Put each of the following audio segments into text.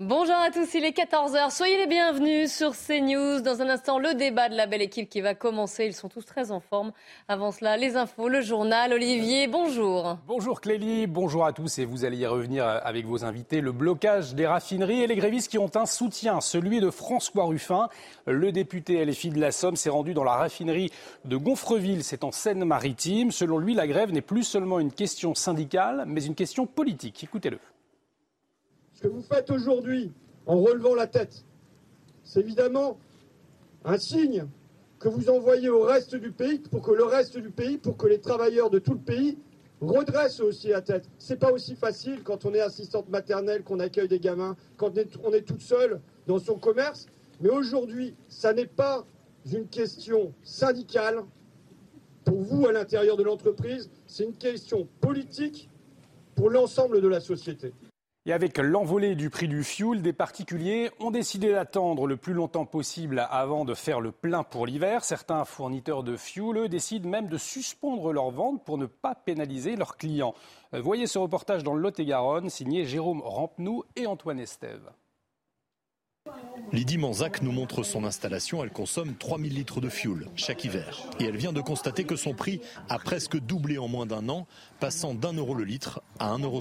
Bonjour à tous, il est 14h. Soyez les bienvenus sur CNews. Dans un instant, le débat de la belle équipe qui va commencer. Ils sont tous très en forme. Avant cela, les infos, le journal. Olivier, bonjour. Bonjour Clélie, bonjour à tous. Et vous allez y revenir avec vos invités. Le blocage des raffineries et les grévistes qui ont un soutien, celui de François Ruffin. Le député LFI de la Somme s'est rendu dans la raffinerie de Gonfreville. C'est en Seine-Maritime. Selon lui, la grève n'est plus seulement une question syndicale, mais une question politique. Écoutez-le. Ce que vous faites aujourd'hui en relevant la tête, c'est évidemment un signe que vous envoyez au reste du pays pour que le reste du pays, pour que les travailleurs de tout le pays redressent aussi la tête. C'est pas aussi facile quand on est assistante maternelle, qu'on accueille des gamins, quand on est, toute seule dans son commerce. Mais aujourd'hui, ça n'est pas une question syndicale pour vous à l'intérieur de l'entreprise, c'est une question politique pour l'ensemble de la société. Et avec l'envolée du prix du fioul, des particuliers ont décidé d'attendre le plus longtemps possible avant de faire le plein pour l'hiver. Certains fournisseurs de fioul, eux, décident même de suspendre leur vente pour ne pas pénaliser leurs clients. Euh, voyez ce reportage dans le Lot-et-Garonne, signé Jérôme Rampenou et Antoine Estève. Lydie Manzac nous montre son installation. Elle consomme 3000 litres de fioul chaque hiver. Et elle vient de constater que son prix a presque doublé en moins d'un an, passant d'un euro le litre à 1,70 euro.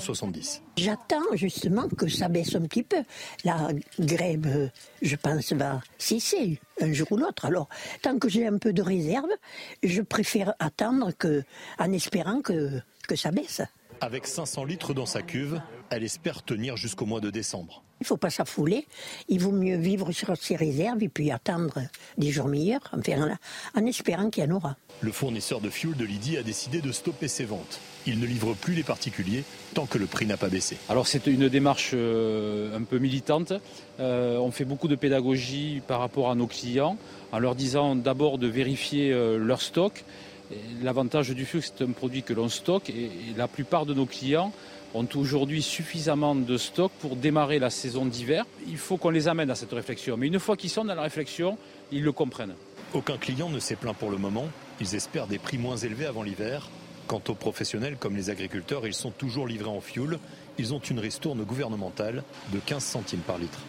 J'attends justement que ça baisse un petit peu. La grève, je pense, va cesser un jour ou l'autre. Alors, tant que j'ai un peu de réserve, je préfère attendre que, en espérant que, que ça baisse. Avec 500 litres dans sa cuve, elle espère tenir jusqu'au mois de décembre. Il ne faut pas s'affouler. Il vaut mieux vivre sur ses réserves et puis attendre des jours meilleurs, enfin, en espérant qu'il y en aura. Le fournisseur de fuel de Lydie a décidé de stopper ses ventes. Il ne livre plus les particuliers tant que le prix n'a pas baissé. Alors c'est une démarche euh, un peu militante. Euh, on fait beaucoup de pédagogie par rapport à nos clients en leur disant d'abord de vérifier euh, leur stock. L'avantage du fuel, c'est un produit que l'on stocke et la plupart de nos clients ont aujourd'hui suffisamment de stock pour démarrer la saison d'hiver. Il faut qu'on les amène à cette réflexion. Mais une fois qu'ils sont dans la réflexion, ils le comprennent. Aucun client ne s'est plaint pour le moment. Ils espèrent des prix moins élevés avant l'hiver. Quant aux professionnels comme les agriculteurs, ils sont toujours livrés en fioul. Ils ont une ristourne gouvernementale de 15 centimes par litre.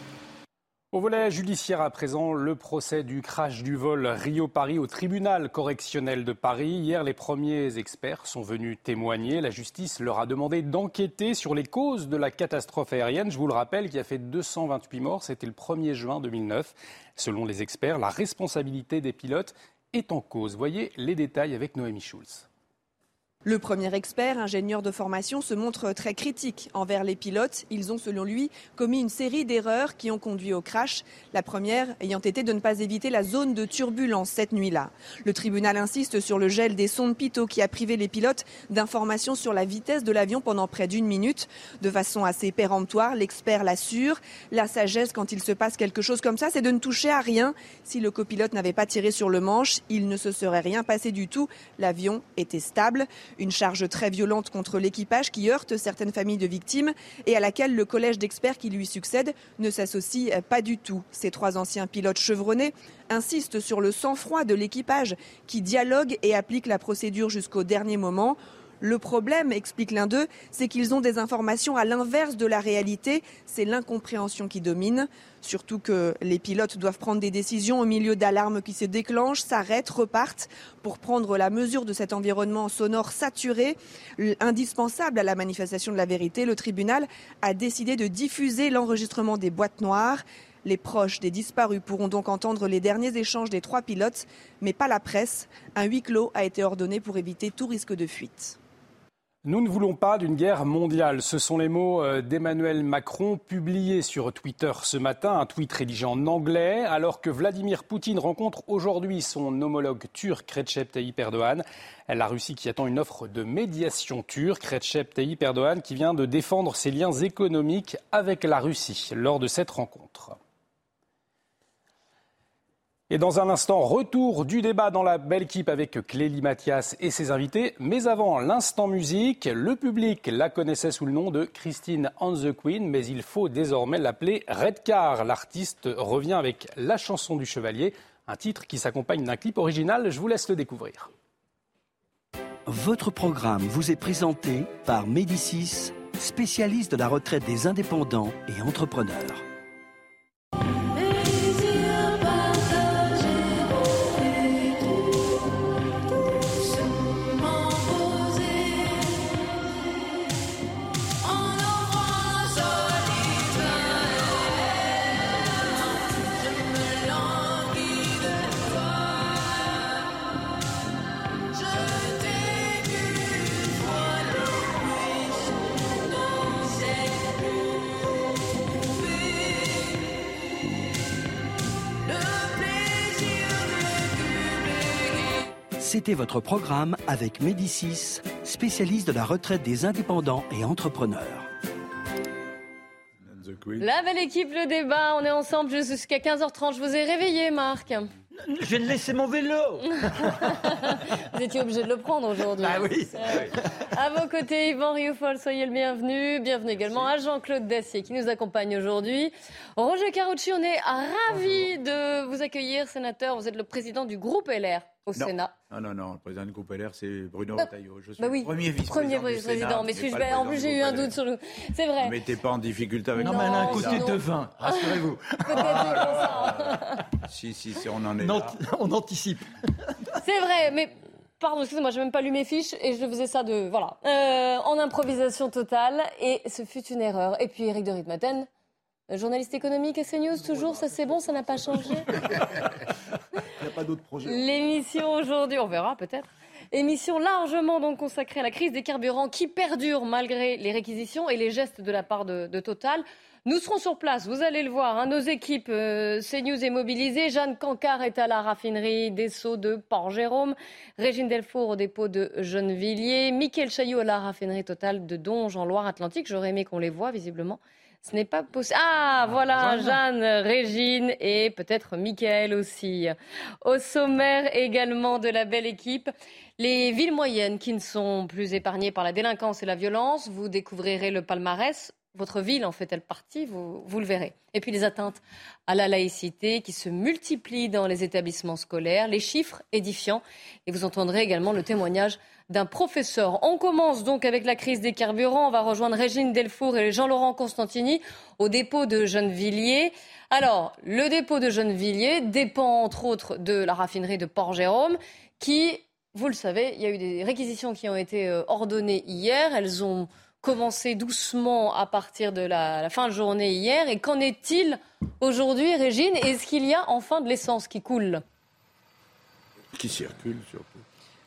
Au volet judiciaire à présent, le procès du crash du vol Rio-Paris au tribunal correctionnel de Paris. Hier, les premiers experts sont venus témoigner. La justice leur a demandé d'enquêter sur les causes de la catastrophe aérienne. Je vous le rappelle, qui a fait 228 morts. C'était le 1er juin 2009. Selon les experts, la responsabilité des pilotes est en cause. Voyez les détails avec Noémie Schulz. Le premier expert, ingénieur de formation, se montre très critique envers les pilotes. Ils ont, selon lui, commis une série d'erreurs qui ont conduit au crash. La première ayant été de ne pas éviter la zone de turbulence cette nuit-là. Le tribunal insiste sur le gel des sondes Pitot qui a privé les pilotes d'informations sur la vitesse de l'avion pendant près d'une minute. De façon assez péremptoire, l'expert l'assure. La sagesse, quand il se passe quelque chose comme ça, c'est de ne toucher à rien. Si le copilote n'avait pas tiré sur le manche, il ne se serait rien passé du tout. L'avion était stable. Une charge très violente contre l'équipage qui heurte certaines familles de victimes et à laquelle le collège d'experts qui lui succède ne s'associe pas du tout. Ces trois anciens pilotes chevronnés insistent sur le sang-froid de l'équipage qui dialogue et applique la procédure jusqu'au dernier moment. Le problème, explique l'un d'eux, c'est qu'ils ont des informations à l'inverse de la réalité. C'est l'incompréhension qui domine. Surtout que les pilotes doivent prendre des décisions au milieu d'alarmes qui se déclenchent, s'arrêtent, repartent pour prendre la mesure de cet environnement sonore saturé, indispensable à la manifestation de la vérité. Le tribunal a décidé de diffuser l'enregistrement des boîtes noires. Les proches des disparus pourront donc entendre les derniers échanges des trois pilotes, mais pas la presse. Un huis clos a été ordonné pour éviter tout risque de fuite. Nous ne voulons pas d'une guerre mondiale. Ce sont les mots euh, d'Emmanuel Macron publiés sur Twitter ce matin, un tweet rédigé en anglais, alors que Vladimir Poutine rencontre aujourd'hui son homologue turc Recep Tayyip Erdogan. La Russie qui attend une offre de médiation turque, Recep Tayyip Erdogan qui vient de défendre ses liens économiques avec la Russie lors de cette rencontre. Et dans un instant, retour du débat dans la belle équipe avec Clélie Mathias et ses invités. Mais avant l'instant musique, le public la connaissait sous le nom de Christine on the Queen, mais il faut désormais l'appeler Redcar. L'artiste revient avec La chanson du chevalier, un titre qui s'accompagne d'un clip original. Je vous laisse le découvrir. Votre programme vous est présenté par Médicis, spécialiste de la retraite des indépendants et entrepreneurs. C'était votre programme avec Médicis, spécialiste de la retraite des indépendants et entrepreneurs. La belle équipe, le débat, on est ensemble jusqu'à 15h30. Je vous ai réveillé, Marc. Je viens de laisser mon vélo. Vous étiez obligé de le prendre aujourd'hui. Ah oui. À vos côtés, Yvan Rioufol, soyez le bienvenu. Bienvenue également à Jean-Claude Dacier qui nous accompagne aujourd'hui. Roger Carucci, on est ravis de vous accueillir, sénateur. Vous êtes le président du groupe LR au Sénat. Non, non, non, le président du groupe LR, c'est Bruno bah, Retailleau. Je suis bah oui, premier vice-président. Premier président, mais, suis en plus, j'ai eu un doute sur le. C'est vrai. Ne mettez pas en difficulté avec Non, mais elle a un côté de vin, rassurez-vous. Peut-être Si, si, si, on en est. Là. On anticipe. C'est vrai, mais Pardon, excusez-moi, j'ai même pas lu mes fiches et je faisais ça de voilà euh, en improvisation totale et ce fut une erreur. Et puis Eric de Ritmaten, journaliste économique à CNews, toujours, ça c'est bon, ça n'a pas changé. Il n'y a pas d'autres projets. L'émission aujourd'hui, on verra peut-être. Émission largement donc consacrée à la crise des carburants qui perdure malgré les réquisitions et les gestes de la part de, Total. Nous serons sur place, vous allez le voir. Hein, nos équipes euh, CNews est mobilisée. Jeanne Cancard est à la raffinerie des Sceaux de Port-Jérôme. Régine Delfour au dépôt de Gennevilliers. Mickaël Chaillot à la raffinerie Total de Donge en Loire-Atlantique. J'aurais aimé qu'on les voit visiblement. Ce n'est pas possible. Ah, ah, voilà, Jeanne, Régine et peut-être Michael aussi. Au sommaire également de la belle équipe, les villes moyennes qui ne sont plus épargnées par la délinquance et la violence. Vous découvrirez le palmarès. Votre ville en fait-elle partie vous, le verrez. Et puis les atteintes à la laïcité qui se multiplient dans les établissements scolaires, les chiffres édifiants. Et vous entendrez également le témoignage d'un professeur. On commence donc avec la crise des carburants. On va rejoindre Régine Delfour et Jean-Laurent Constantini au dépôt de Gennevilliers. Alors, le dépôt de Gennevilliers dépend entre autres de la raffinerie de Port-Jérôme qui, vous le savez, il y a eu des réquisitions qui ont été euh, ordonnées hier. Elles ont commencé doucement à partir de la, la fin de journée hier. Et qu'en est-il aujourd'hui, Régine? Est-ce qu'il y a enfin de l'essence qui coule? Qui circule surtout.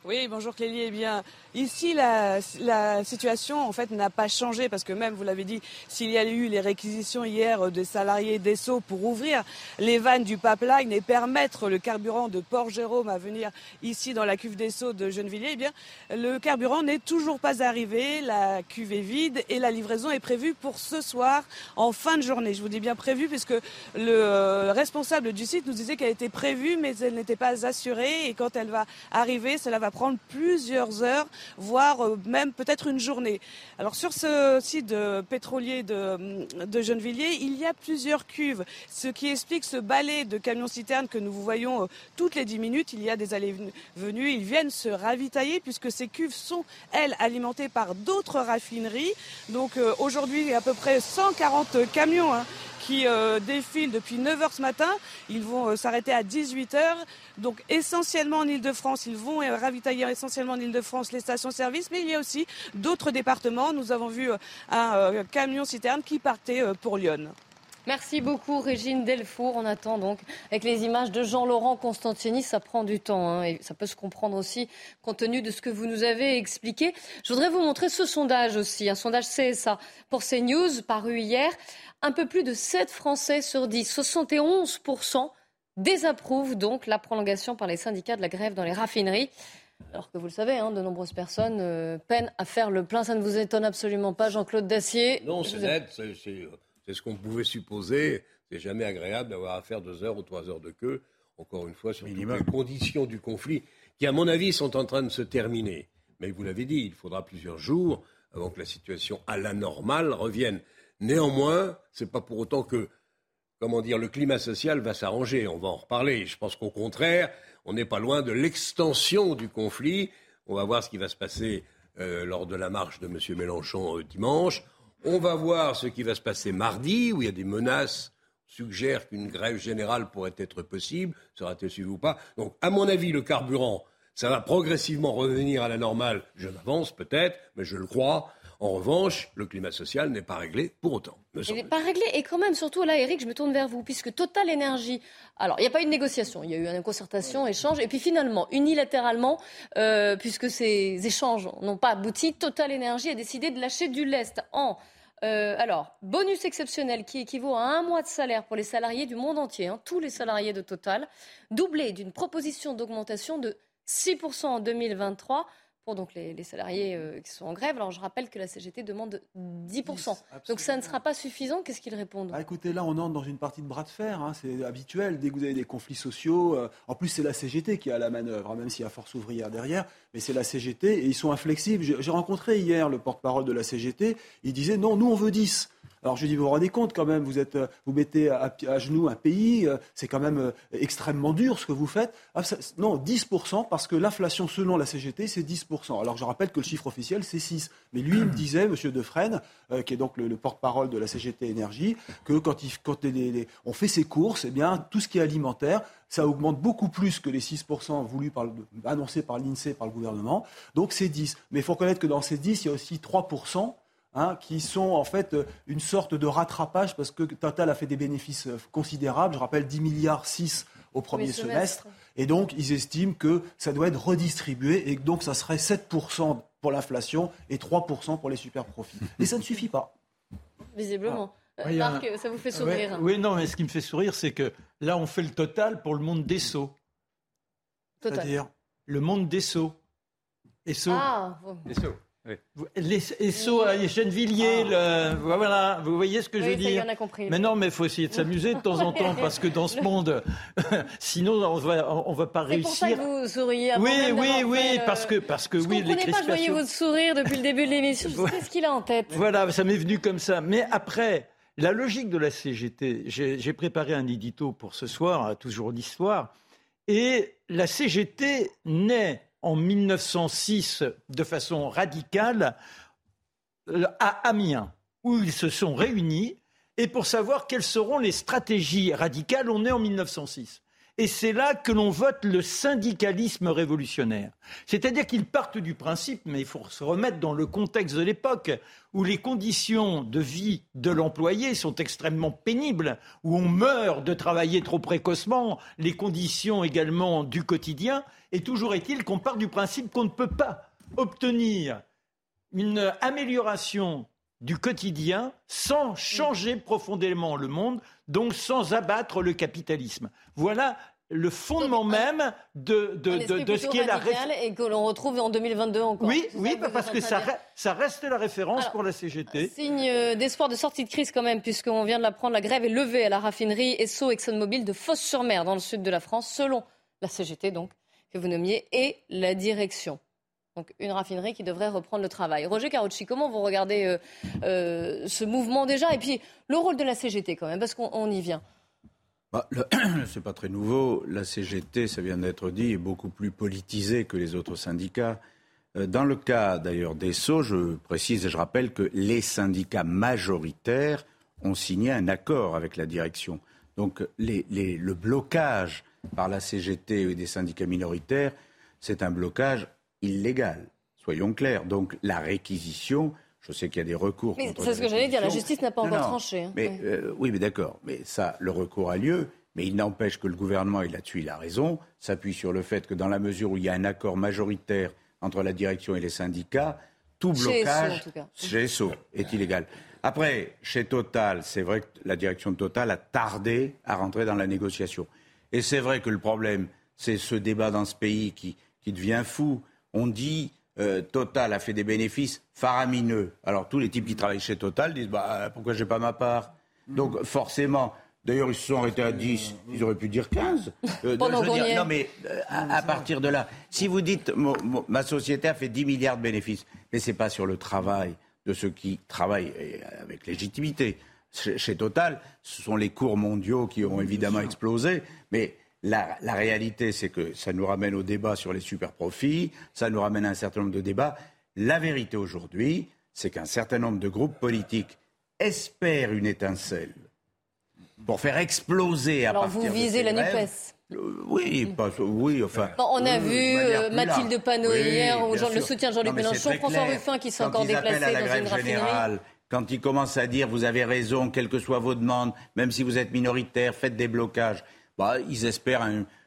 Oui, bonjour Clélie. Eh bien, ici, la, la situation, en fait, n'a pas changé parce que même, vous l'avez dit, s'il y a eu les réquisitions hier des salariés d'Esso pour ouvrir les vannes du pipeline et permettre le carburant de Port-Jérôme à venir ici dans la cuve d'Esso de Gennevilliers, eh bien, le carburant n'est toujours pas arrivé. La cuve est vide et la livraison est prévue pour ce soir en fin de journée. Je vous dis bien prévue puisque le euh, responsable du site nous disait qu'elle était prévue mais elle n'était pas assurée et quand elle va arriver, cela va prendre plusieurs heures, voire euh, même peut-être une journée. Alors sur ce site pétrolier de, de Gennevilliers, il y a plusieurs cuves, ce qui explique ce balai de camions-citernes que nous voyons euh, toutes les 10 minutes. Il y a des allées-venues, ils viennent se ravitailler puisque ces cuves sont, elles, alimentées par d'autres raffineries. Donc euh, aujourd'hui, il y a à peu près 140 camions. Hein, qui euh, défilent depuis 9h ce matin. Ils vont euh, s'arrêter à 18h. Donc essentiellement en Ile-de-France, ils vont euh, ravitailler essentiellement en Ile-de-France les stations-service, mais il y a aussi d'autres départements. Nous avons vu un camion citerne qui partait pour Lyon. Merci beaucoup Régine Delfour. On attend donc avec les images de Jean-Laurent Constantini, ça prend du temps hein, et ça peut se comprendre aussi compte tenu de ce que vous nous avez expliqué. Je voudrais vous montrer ce sondage aussi, un sondage CSA pour CNews paru hier. Un peu plus de 7 Français sur 10, 71% désapprouvent donc la prolongation par les syndicats de la grève dans les raffineries. Alors que vous le savez, hein, de nombreuses personnes euh, peinent à faire le plein. Ça ne vous étonne absolument pas, Jean-Claude Dacier? Non, c'est Vous net, c'est- c'est c'est ce qu'on pouvait supposer. C'est jamais agréable d'avoir à faire deux heures ou trois heures de queue, encore une fois, sur toutes les conditions du conflit, qui, à mon avis, sont en train de se terminer. Mais vous l'avez dit, il faudra plusieurs jours avant que la situation à la normale revienne. Néanmoins, c'est pas pour autant que, comment dire, le climat social va s'arranger. On va en reparler. Je pense qu'au contraire, on n'est pas loin de l'extension du conflit. On va voir ce qui va se passer euh, lors de la marche de M. Mélenchon euh, dimanche. On va voir ce qui va se passer mardi, où il y a des menaces suggèrent qu'une grève générale pourrait être possible. Sera-t-elle suivie ou pas? Donc, à mon avis, le carburant, ça va progressivement revenir à la normale. Je m'avance peut-être, mais je le crois. En revanche, le climat social n'est pas réglé pour autant. Il n'est pas réglé. Et quand même, surtout là, Eric, je me tourne vers vous, puisque Total Énergie. Alors, il n'y a pas eu de négociation, il y a eu une concertation, échange. Et puis finalement, unilatéralement, euh, puisque ces échanges n'ont pas abouti, Total Énergie a décidé de lâcher du lest en. euh, alors, bonus exceptionnel qui équivaut à un mois de salaire pour les salariés du monde entier, hein, tous les salariés de Total, doublé d'une proposition d'augmentation de 6% en 2023 pour donc les, les salariés euh, qui sont en grève. Alors, je rappelle que la CGT demande 10%. donc, ça ne sera pas suffisant. Qu'est-ce qu'ils répondent? Ah, écoutez, là, on entre dans une partie de bras de fer. hein, c'est habituel. Dès que vous avez des conflits sociaux, euh, en plus, c'est la CGT qui a la manœuvre, hein, même s'il y a force ouvrière derrière. Mais c'est la CGT et ils sont inflexibles. J'ai rencontré hier le porte-parole de la CGT. Il disait non, nous, on veut 10. Alors je dis, vous vous rendez compte quand même, vous, êtes, euh, vous mettez à, genoux un pays, euh, c'est quand même euh, extrêmement dur ce que vous faites. Ah, non, 10%, parce que l'inflation selon la CGT, c'est 10%. Alors je rappelle que le chiffre officiel, c'est 6. Mais lui, il me disait, M. Defresne, euh, qui est donc le, le porte-parole de la CGT Énergie, que quand, il, quand on fait ses courses, eh bien, tout ce qui est alimentaire, ça augmente beaucoup plus que les 6% voulus par annoncés par l'INSEE, par le gouvernement. Donc c'est 10. Mais il faut reconnaître que dans ces 10, il y a aussi 3% hein, qui sont en fait euh, une sorte de rattrapage parce que Total a fait des bénéfices euh, considérables. Je rappelle 10 milliards 6 au premier semestre. semestre. Et donc, ils estiment que ça doit être redistribué et que donc ça serait 7% pour l'inflation et 3% pour les super profits. Et ça ne suffit pas. Visiblement. Euh, Ouais, il y a Marc, un- ça vous fait sourire oui, non, mais ce qui me fait sourire, c'est que là, on fait le total pour le monde des Sceaux. Total. C'est-à-dire Le monde des Sceaux. Ah, bon. Les Esso à Gennevilliers, le- voilà, vous voyez ce que je Oui, veux ça y dire on a compris. Mais non, mais il faut essayer de s'amuser de temps en temps, parce que dans ce monde, sinon on va, on va pas C'est pour ça réussir. que vous souriez. avant Oui, même oui, oui, le- parce que, parce que Je oui, les comprenais pas, je voyais crispations. votre sourire depuis le début de l'émission. Je sais ce qu'il a en tête. Voilà, ça m'est venu comme ça. Mais après, la logique de la CGT, j'ai préparé un édito pour ce soir, à toujours l'histoire, et la CGT naît en 1906 de façon radicale à Amiens, où ils se sont réunis, et pour savoir quelles seront les stratégies radicales, on est en 1906. Et c'est là que l'on vote le syndicalisme révolutionnaire. C'est-à-dire qu'ils partent du principe, mais il faut se remettre dans le contexte de l'époque, où les conditions de vie de l'employé sont extrêmement pénibles, où on meurt de travailler trop précocement, les conditions également du quotidien, et toujours est-il qu'on part du principe qu'on ne peut pas obtenir une amélioration du quotidien sans changer profondément le monde, donc sans abattre le capitalisme. Voilà le fondement même de, de, Un de, esprit de ce qui est la radical réf- et que l'on retrouve en 2022 encore. Oui, oui, parce que ça, re- reste la référence Alors, pour la CGT. Signe euh, d'espoir de sortie de crise quand même, puisqu'on vient de l'apprendre, la grève est levée à la raffinerie Esso ExxonMobil de Fos-sur-Mer, dans le sud de la France, selon la CGT donc, que vous nommiez, et la direction. Donc une raffinerie qui devrait reprendre le travail. Roger Carucci, comment vous regardez euh, euh, ce mouvement déjà Et puis le rôle de la CGT quand même, parce qu'on on y vient. Bah, c'est pas très nouveau. La CGT, ça vient d'être dit, est beaucoup plus politisée que les autres syndicats. Euh, Dans le cas d'ailleurs des Sceaux, je précise et je rappelle que les syndicats majoritaires ont signé un accord avec la direction. Donc le blocage par la CGT et des syndicats minoritaires, c'est un blocage illégal, soyons clairs. Donc la réquisition Je sais qu'il y a des recours. C'est ce que j'allais dire. La justice n'a pas encore tranché. Hein. Mais, euh, oui, mais d'accord. Mais ça, le recours a lieu. Mais il n'empêche que le gouvernement, et là-dessus il a raison, s'appuie sur le fait que dans la mesure où il y a un accord majoritaire entre la direction et les syndicats, tout blocage chez SO est illégal. Après, chez Total, c'est vrai que la direction de Total a tardé à rentrer dans la négociation. Et c'est vrai que le problème, c'est ce débat dans ce pays qui, qui devient fou. On dit euh, Total a fait des bénéfices faramineux. Alors tous les types qui travaillent chez Total disent bah, pourquoi j'ai pas ma part Donc forcément, D'ailleurs, ils se sont arrêtés à 10, ils auraient pu dire 15. Euh, Pendant dire, non, mais euh, à, partir de là, si vous dites ma société a fait 10 milliards de bénéfices, mais ce n'est pas sur le travail de ceux qui travaillent avec légitimité. Chez, Total, ce sont les cours mondiaux qui ont évidemment explosé, mais la, la réalité, c'est que ça nous ramène au débat sur les super profits, ça nous ramène à un certain nombre de débats. La vérité aujourd'hui, c'est qu'un certain nombre de groupes politiques espèrent une étincelle pour faire exploser à Alors vous visez la NUPES euh, oui, pas, oui, enfin. on a vu euh, Mathilde Panot hier, le soutien de Jean-Luc Mélenchon, François Ruffin qui s'est encore déplacé à la dans une raffinerie. Quand il commence à dire vous avez raison, quelles que soient vos demandes, même si vous êtes minoritaire, faites des blocages, bah, ils espèrent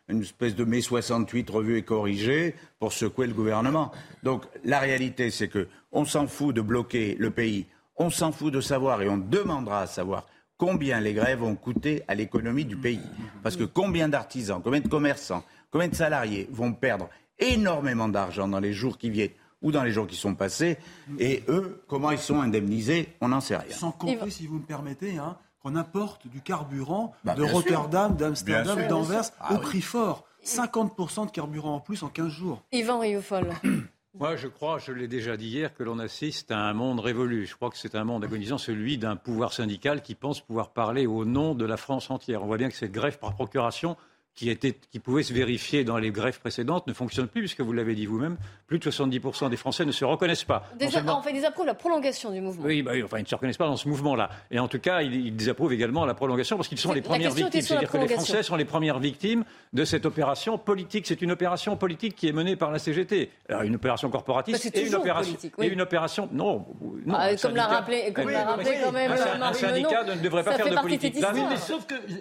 une espèce de mai 68 revue et corrigée pour secouer le gouvernement. Donc la réalité, c'est que on s'en fout de bloquer le pays, on s'en fout de savoir et on demandera à savoir combien les grèves ont coûté à l'économie du pays. Parce que combien d'artisans, combien de commerçants, combien de salariés vont perdre énormément d'argent dans les jours qui viennent ou dans les jours qui sont passés, et eux, comment ils sont indemnisés, on n'en sait rien. Sans compter, si vous me permettez, hein, qu'on apporte du carburant bah, de Rotterdam, d'Amsterdam, d'Anvers ah au prix fort. 50% de carburant en plus en 15 jours. Yvan Rioufol. Moi, je crois, je l'ai déjà dit hier, que l'on assiste à un monde révolu. Je crois que c'est un monde agonisant, celui d'un pouvoir syndical qui pense pouvoir parler au nom de la France entière. On voit bien que cette grève par procuration qui, était, qui pouvait se vérifier dans les grèves précédentes ne fonctionne plus, puisque vous l'avez dit vous-même, plus de 70% des Français ne se reconnaissent pas. Déjà, On fait, ils approuvent la prolongation du mouvement. Oui, bah, enfin, ils ne se reconnaissent pas dans ce mouvement-là. Et en tout cas, ils, ils désapprouvent également la prolongation, parce qu'ils sont les premières victimes. C'est-à-dire que les Français sont les premières victimes de cette opération politique. C'est une opération politique qui est menée par la CGT. Alors, une opération corporatiste bah, et, une opération, politique, et une opération... Non, non ah, comme l'a rappelé, comme rappelé quand même un, un syndicat ne devrait pas faire de politique.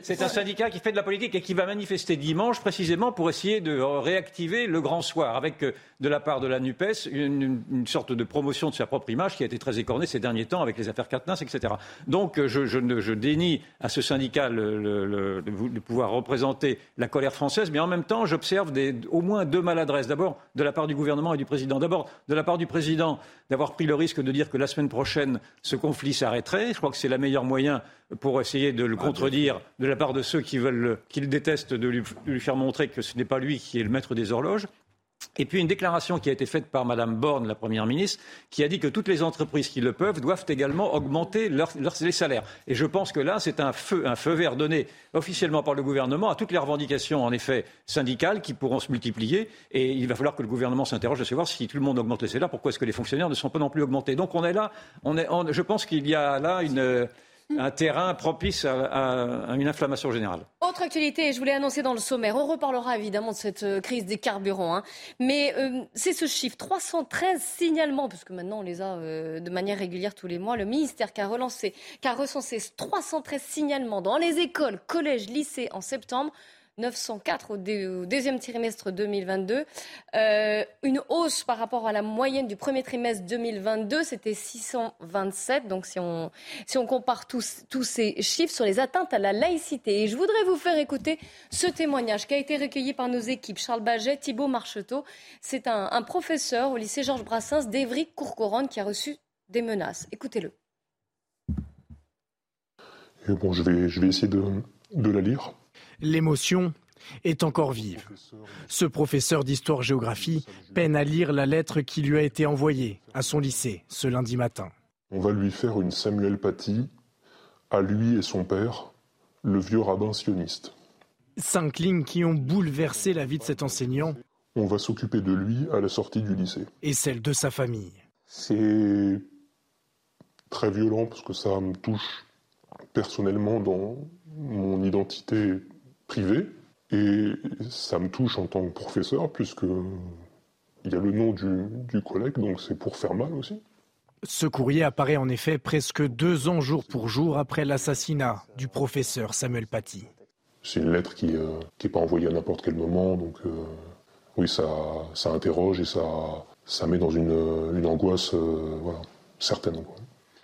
C'est un syndicat qui fait de la politique et qui va manifester dimanche, précisément pour essayer de réactiver le grand soir, avec euh, de la part de la NUPES une, sorte de promotion de sa propre image qui a été très écornée ces derniers temps avec les affaires Katnins, etc. Donc euh, je, je, dénie à ce syndicat de pouvoir représenter la colère française, mais en même temps j'observe au moins deux maladresses. D'abord de la part du gouvernement et du président. D'abord de la part du président d'avoir pris le risque de dire que la semaine prochaine ce conflit s'arrêterait. Je crois que c'est le meilleur moyen pour essayer de le ah, contredire de la part de ceux qui veulent, qui le détestent, de lui faire montrer que ce n'est pas lui qui est le maître des horloges. Et puis une déclaration qui a été faite par Mme Borne, la Première ministre, qui a dit que toutes les entreprises qui le peuvent doivent également augmenter les salaires. Et je pense que là, c'est un feu, un feu vert donné officiellement par le gouvernement à toutes les revendications, en effet, syndicales qui pourront se multiplier. Et il va falloir que le gouvernement s'interroge de savoir si tout le monde augmente les salaires, pourquoi est-ce que les fonctionnaires ne sont pas non plus augmentés. Donc on est là, je pense qu'il y a là un terrain propice à, une inflammation générale. Autre actualité, je voulais annoncer dans le sommaire, on reparlera évidemment de cette euh, crise des carburants, hein. mais euh, c'est ce chiffre, 313 signalements, parce que maintenant on les a euh, de manière régulière tous les mois, le ministère a, relancé, qui a recensé 313 signalements dans les écoles, collèges, lycées en septembre. 904 au, deuxième trimestre 2022. Euh, une hausse par rapport à la moyenne du premier trimestre 2022, c'était 627. Donc si on, si on compare tous, tous ces chiffres sur les atteintes à la laïcité. Et je voudrais vous faire écouter ce témoignage qui a été recueilli par nos équipes. Charles Baget, Thibault Marcheteau. C'est un, professeur au lycée Georges Brassens d'Evry-Courcouronne qui a reçu des menaces. Écoutez-le. bon, je vais, je vais essayer de, de la lire. L'émotion est encore vive. Ce professeur d'histoire-géographie peine à lire la lettre qui lui a été envoyée à son lycée ce lundi matin. On va lui faire une Samuel Paty à lui et son père, le vieux rabbin sioniste. Cinq lignes qui ont bouleversé la vie de cet enseignant. On va s'occuper de lui à la sortie du lycée. Et celle de sa famille. C'est très violent parce que ça me touche personnellement dans mon identité privé. Et ça me touche en tant que professeur, puisque il y a le nom du, collègue, donc c'est pour faire mal aussi. Ce courrier apparaît en effet presque deux ans jour pour jour après l'assassinat du professeur Samuel Paty. C'est une lettre qui n'est euh, pas envoyée à n'importe quel moment, donc euh, oui, ça, ça interroge et ça, ça met dans une, une angoisse voilà, certaine.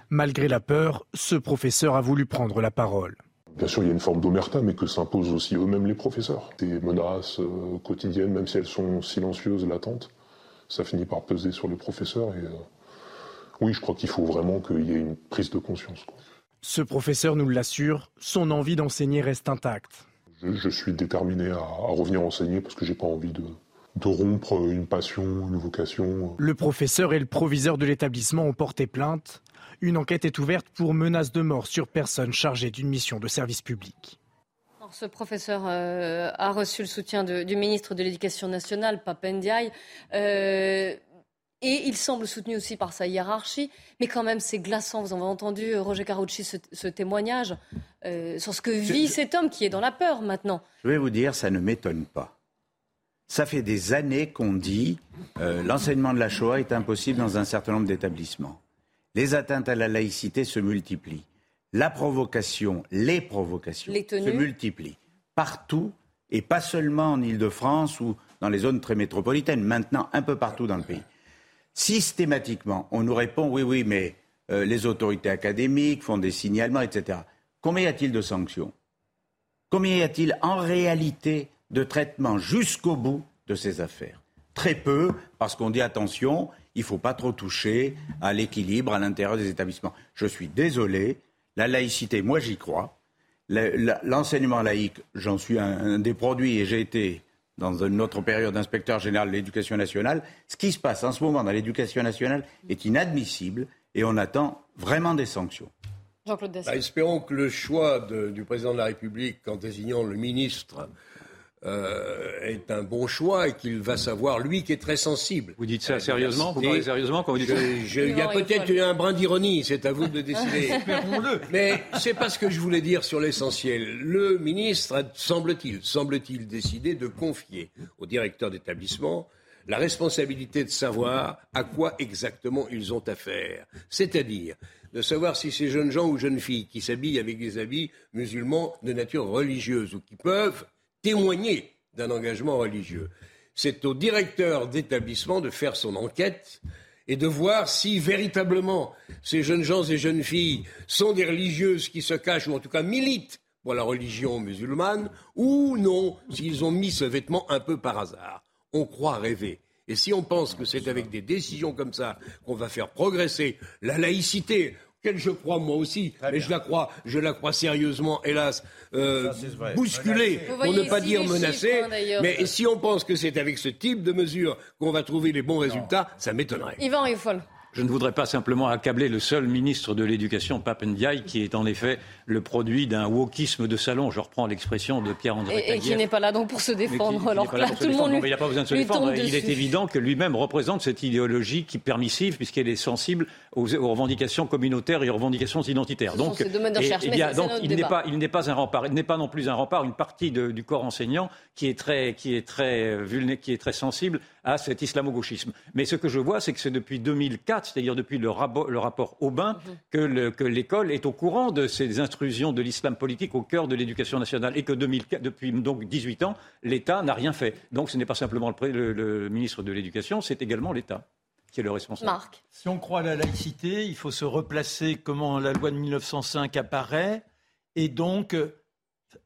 Malgré la peur, ce professeur a voulu prendre la parole. Bien sûr, il y a une forme d'omerta, mais que s'imposent aussi eux-mêmes les professeurs. Des menaces euh, quotidiennes, même si elles sont silencieuses, latentes, ça finit par peser sur les professeurs. Et euh, oui, je crois qu'il faut vraiment qu'il y ait une prise de conscience. Ce professeur nous l'assure, son envie d'enseigner reste intacte. Je, suis déterminé à, revenir enseigner parce que j'ai pas envie de, de rompre une passion, une vocation. Le professeur et le proviseur de l'établissement ont porté plainte. Une enquête est ouverte pour menace de mort sur personne chargée d'une mission de service public. ce professeur euh, a reçu le soutien du ministre de l'Éducation nationale, Papendiaï. Euh, et il semble soutenu aussi par sa hiérarchie. Mais quand même, c'est glaçant. Vous avez entendu, euh, Roger Carucci, ce, témoignage sur ce que vit cet homme qui est dans la peur maintenant. Je vais vous dire, ça ne m'étonne pas. Ça fait des années qu'on dit l'enseignement de la Shoah est impossible dans un certain nombre d'établissements les atteintes à la laïcité se multiplient. La provocation, les provocations se multiplient partout et pas seulement en Ile-de-France ou dans les zones très métropolitaines, maintenant un peu partout dans le pays. Systématiquement, on nous répond oui, oui, mais euh, les autorités académiques font des signalements, etc. Combien y a-t-il de sanctions? Combien y a-t-il en réalité de traitement jusqu'au bout de ces affaires? Très peu, parce qu'on dit attention, il ne faut pas trop toucher à l'équilibre à l'intérieur des établissements. Je suis désolé, la laïcité, moi j'y crois. L'enseignement laïque, j'en suis un, des produits et j'ai été dans une autre période inspecteur général de l'éducation nationale. Ce qui se passe en ce moment dans l'éducation nationale est inadmissible et on attend vraiment des sanctions. Jean-Claude bah, espérons que le choix du président de la République en désignant le ministre euh, est un bon choix et qu'il va savoir, lui qui est très sensible. Vous dites ça sérieusement Vous parlez sérieusement quand vous dites ça Il y a peut-être un brin d'ironie, c'est à vous de décider. Mais c'est pas ce que je voulais dire sur l'essentiel. Le ministre a, semble-t-il, semble-t-il décidé de confier au directeur d'établissement la responsabilité de savoir à quoi exactement ils ont affaire. C'est-à-dire de savoir si ces jeunes gens ou jeunes filles qui s'habillent avec des habits musulmans de nature religieuse ou qui peuvent témoigner d'un engagement religieux. C'est au directeur d'établissement de faire son enquête et de voir si véritablement ces jeunes gens et jeunes filles sont des religieuses qui se cachent ou en tout cas militent pour la religion musulmane ou non, s'ils ont mis ce vêtement un peu par hasard. On croit rêver. Et si on pense que c'est avec des décisions comme ça qu'on va faire progresser la laïcité, quelle je crois moi aussi, mais je la crois, je la crois sérieusement, hélas, euh, bousculée, pour ne pas dire menacée. Hein, mais si on pense que c'est avec ce type de mesures qu'on va trouver les bons résultats, ça m'étonnerait. Yvan Rieffol. Je ne voudrais pas simplement accabler le seul ministre de l'Éducation, Papendiaï, qui est en effet le produit d'un wokisme de salon. Je reprends l'expression de Pierre-André Et, et qui n'est pas là donc pour se défendre. Alors là, tout le monde il n'y a pas besoin de se défendre. Il est évident que lui-même représente cette idéologie qui permissive, puisqu'elle est sensible aux, revendications communautaires et aux revendications identitaires. Donc, il n'est pas, il n'est pas un rempart. Il n'est pas non plus un rempart. Une partie du corps enseignant qui est très, qui est très, qui est très sensible à cet islamo-gauchisme. Mais ce que je vois, c'est que c'est depuis 2004, c'est-à-dire depuis le, rapport Aubin, mhm. que l'école est au courant de ces intrusions de l'islam politique au cœur de l'éducation nationale et que depuis donc 18 ans, l'État n'a rien fait. Donc ce n'est pas simplement le, ministre de l'Éducation, c'est également l'État qui est le responsable. Marc. Si on croit à la laïcité, il faut se replacer comment la loi de 1905 apparaît et donc euh,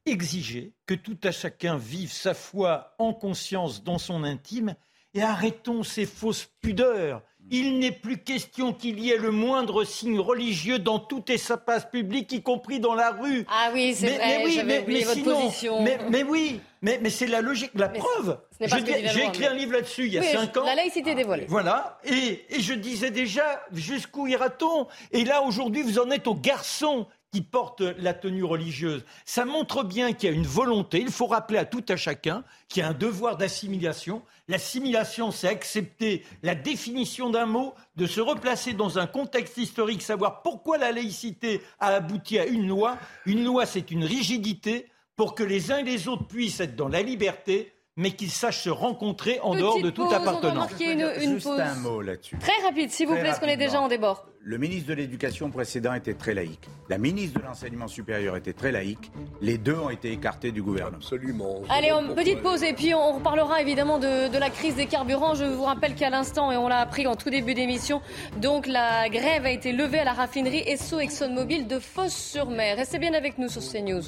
exiger que tout à chacun vive sa foi en conscience dans son intime et arrêtons ces fausses pudeurs. Il n'est plus question qu'il y ait le moindre signe religieux dans tout espace public, y compris dans la rue. Ah oui, c'est vrai, mais, oui, mais, position. Mais, oui, mais, c'est la logique, la preuve. J'ai écrit un livre là-dessus il y a cinq ans. La laïcité dévoilée. Voilà, et, et je disais déjà, jusqu'où ira-t-on? Et là, aujourd'hui, vous en êtes aux garçons qui portent la tenue religieuse. Ça montre bien qu'il y a une volonté, il faut rappeler à tout à chacun qu'il y a un devoir d'assimilation. L'assimilation, c'est accepter la définition d'un mot, de se replacer dans un contexte historique, savoir pourquoi la laïcité a abouti à une loi. Une loi, c'est une rigidité pour que les uns et les autres puissent être dans la liberté, mais qu'ils sachent se rencontrer en dehors de toute appartenance. Juste un mot là-dessus. Très rapide, s'il vous plaît, parce qu'on est déjà en débord. Le ministre de l'Éducation précédent était très laïque. La ministre de l'Enseignement supérieur était très laïque. Les deux ont été écartés du gouvernement. Absolument. Allez, on, petite pause et puis on reparlera évidemment de, de la crise des carburants. Je vous rappelle qu'à l'instant, et on l'a appris en tout début d'émission, donc la grève a été levée à la raffinerie Esso ExxonMobil de Fosse-sur-Mer. Restez bien avec nous sur CNews.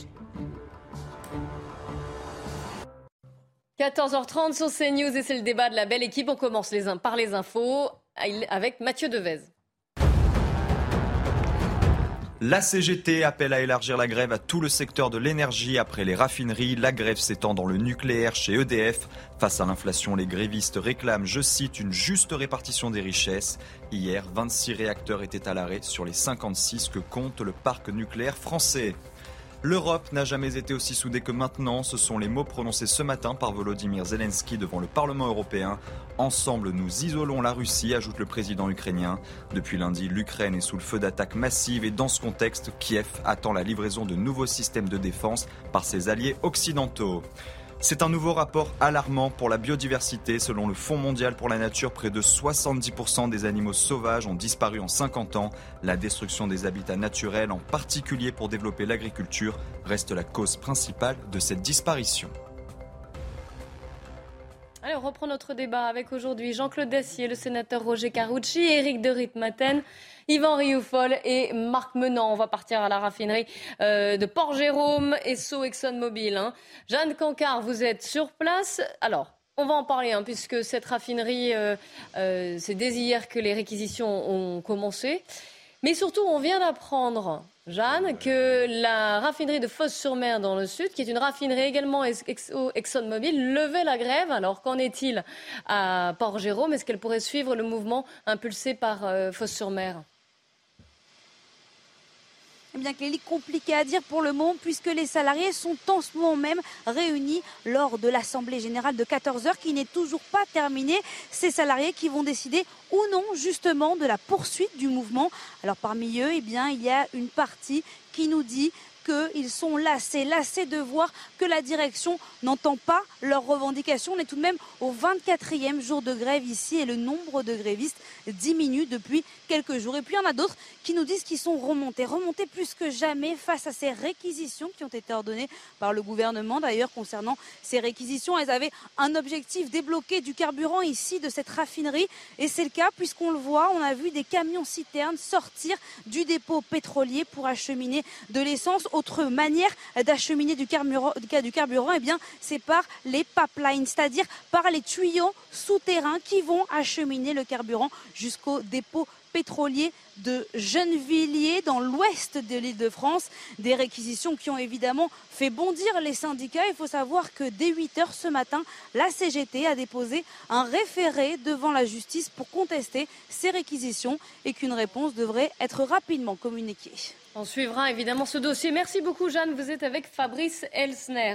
14h30 sur CNews et c'est le débat de la belle équipe. On commence les uns par les infos avec Mathieu Devez. La CGT appelle à élargir la grève à tout le secteur de l'énergie après les raffineries. La grève s'étend dans le nucléaire chez EDF. Face à l'inflation, les grévistes réclament, je cite, une juste répartition des richesses. Hier, 26 réacteurs étaient à l'arrêt sur les 56 que compte le parc nucléaire français. L'Europe n'a jamais été aussi soudée que maintenant. Ce sont les mots prononcés ce matin par Volodymyr Zelensky devant le Parlement européen. Ensemble, nous isolons la Russie, ajoute le président ukrainien. Depuis lundi, l'Ukraine est sous le feu d'attaques massives et dans ce contexte, Kiev attend la livraison de nouveaux systèmes de défense par ses alliés occidentaux. C'est un nouveau rapport alarmant pour la biodiversité. Selon le Fonds mondial pour la nature, près de 70% des animaux sauvages ont disparu en 50 ans. La destruction des habitats naturels, en particulier pour développer l'agriculture, reste la cause principale de cette disparition. Allez, on reprend notre débat avec aujourd'hui Jean-Claude Dacier, le sénateur Roger Carucci, Éric de Ritmaten. Yvan Rioufol et Marc Menant. On va partir à la raffinerie euh, de Port-Jérôme et Sceaux ExxonMobil. Hein. Jeanne Cancard, vous êtes sur place. Alors, on va en parler, hein, puisque cette raffinerie, euh, euh, c'est dès hier que les réquisitions ont commencé. Mais surtout, on vient d'apprendre, Jeanne, que la raffinerie de Fosse-sur-Mer dans le sud, qui est une raffinerie également ExxonMobil, levait la grève. Alors, qu'en est-il à Port-Jérôme? Est-ce qu'elle pourrait suivre le mouvement impulsé par Fosse-sur-Mer? Eh bien, Clélie, compliqué à dire pour le moment puisque les salariés sont en ce moment même réunis lors de l'Assemblée générale de 14 heures qui n'est toujours pas terminée. Ces salariés qui vont décider ou non justement de la poursuite du mouvement. Alors parmi eux, eh il y a une partie qui nous dit qu'ils sont lassés, lassés de voir que la direction n'entend pas leurs revendications. On est tout de même au 24e jour de grève ici et le nombre de grévistes diminue depuis quelques jours. Et puis il y en a d'autres qui nous disent qu'ils sont remontés, remontés plus que jamais face à ces réquisitions qui ont été ordonnées par le gouvernement. D'ailleurs, concernant ces réquisitions, elles avaient un objectif débloqué du carburant ici de cette raffinerie. Et c'est le cas puisqu'on le voit, on a vu des camions citernes sortir du dépôt pétrolier pour acheminer de l'essence autre manière d'acheminer du carburant, eh c'est par les pipelines, c'est-à-dire par les tuyaux souterrains qui vont acheminer le carburant jusqu'au dépôt pétrolier de Gennevilliers dans l'ouest de l'île de France. Des réquisitions qui ont évidemment fait bondir les syndicats. Il faut savoir que dès 8 heures ce matin, la CGT a déposé un référé devant la justice pour contester ces réquisitions et qu'une réponse devrait être rapidement communiquée. On suivra évidemment ce dossier. Merci beaucoup, Jeanne. Vous êtes avec Fabrice Elsner.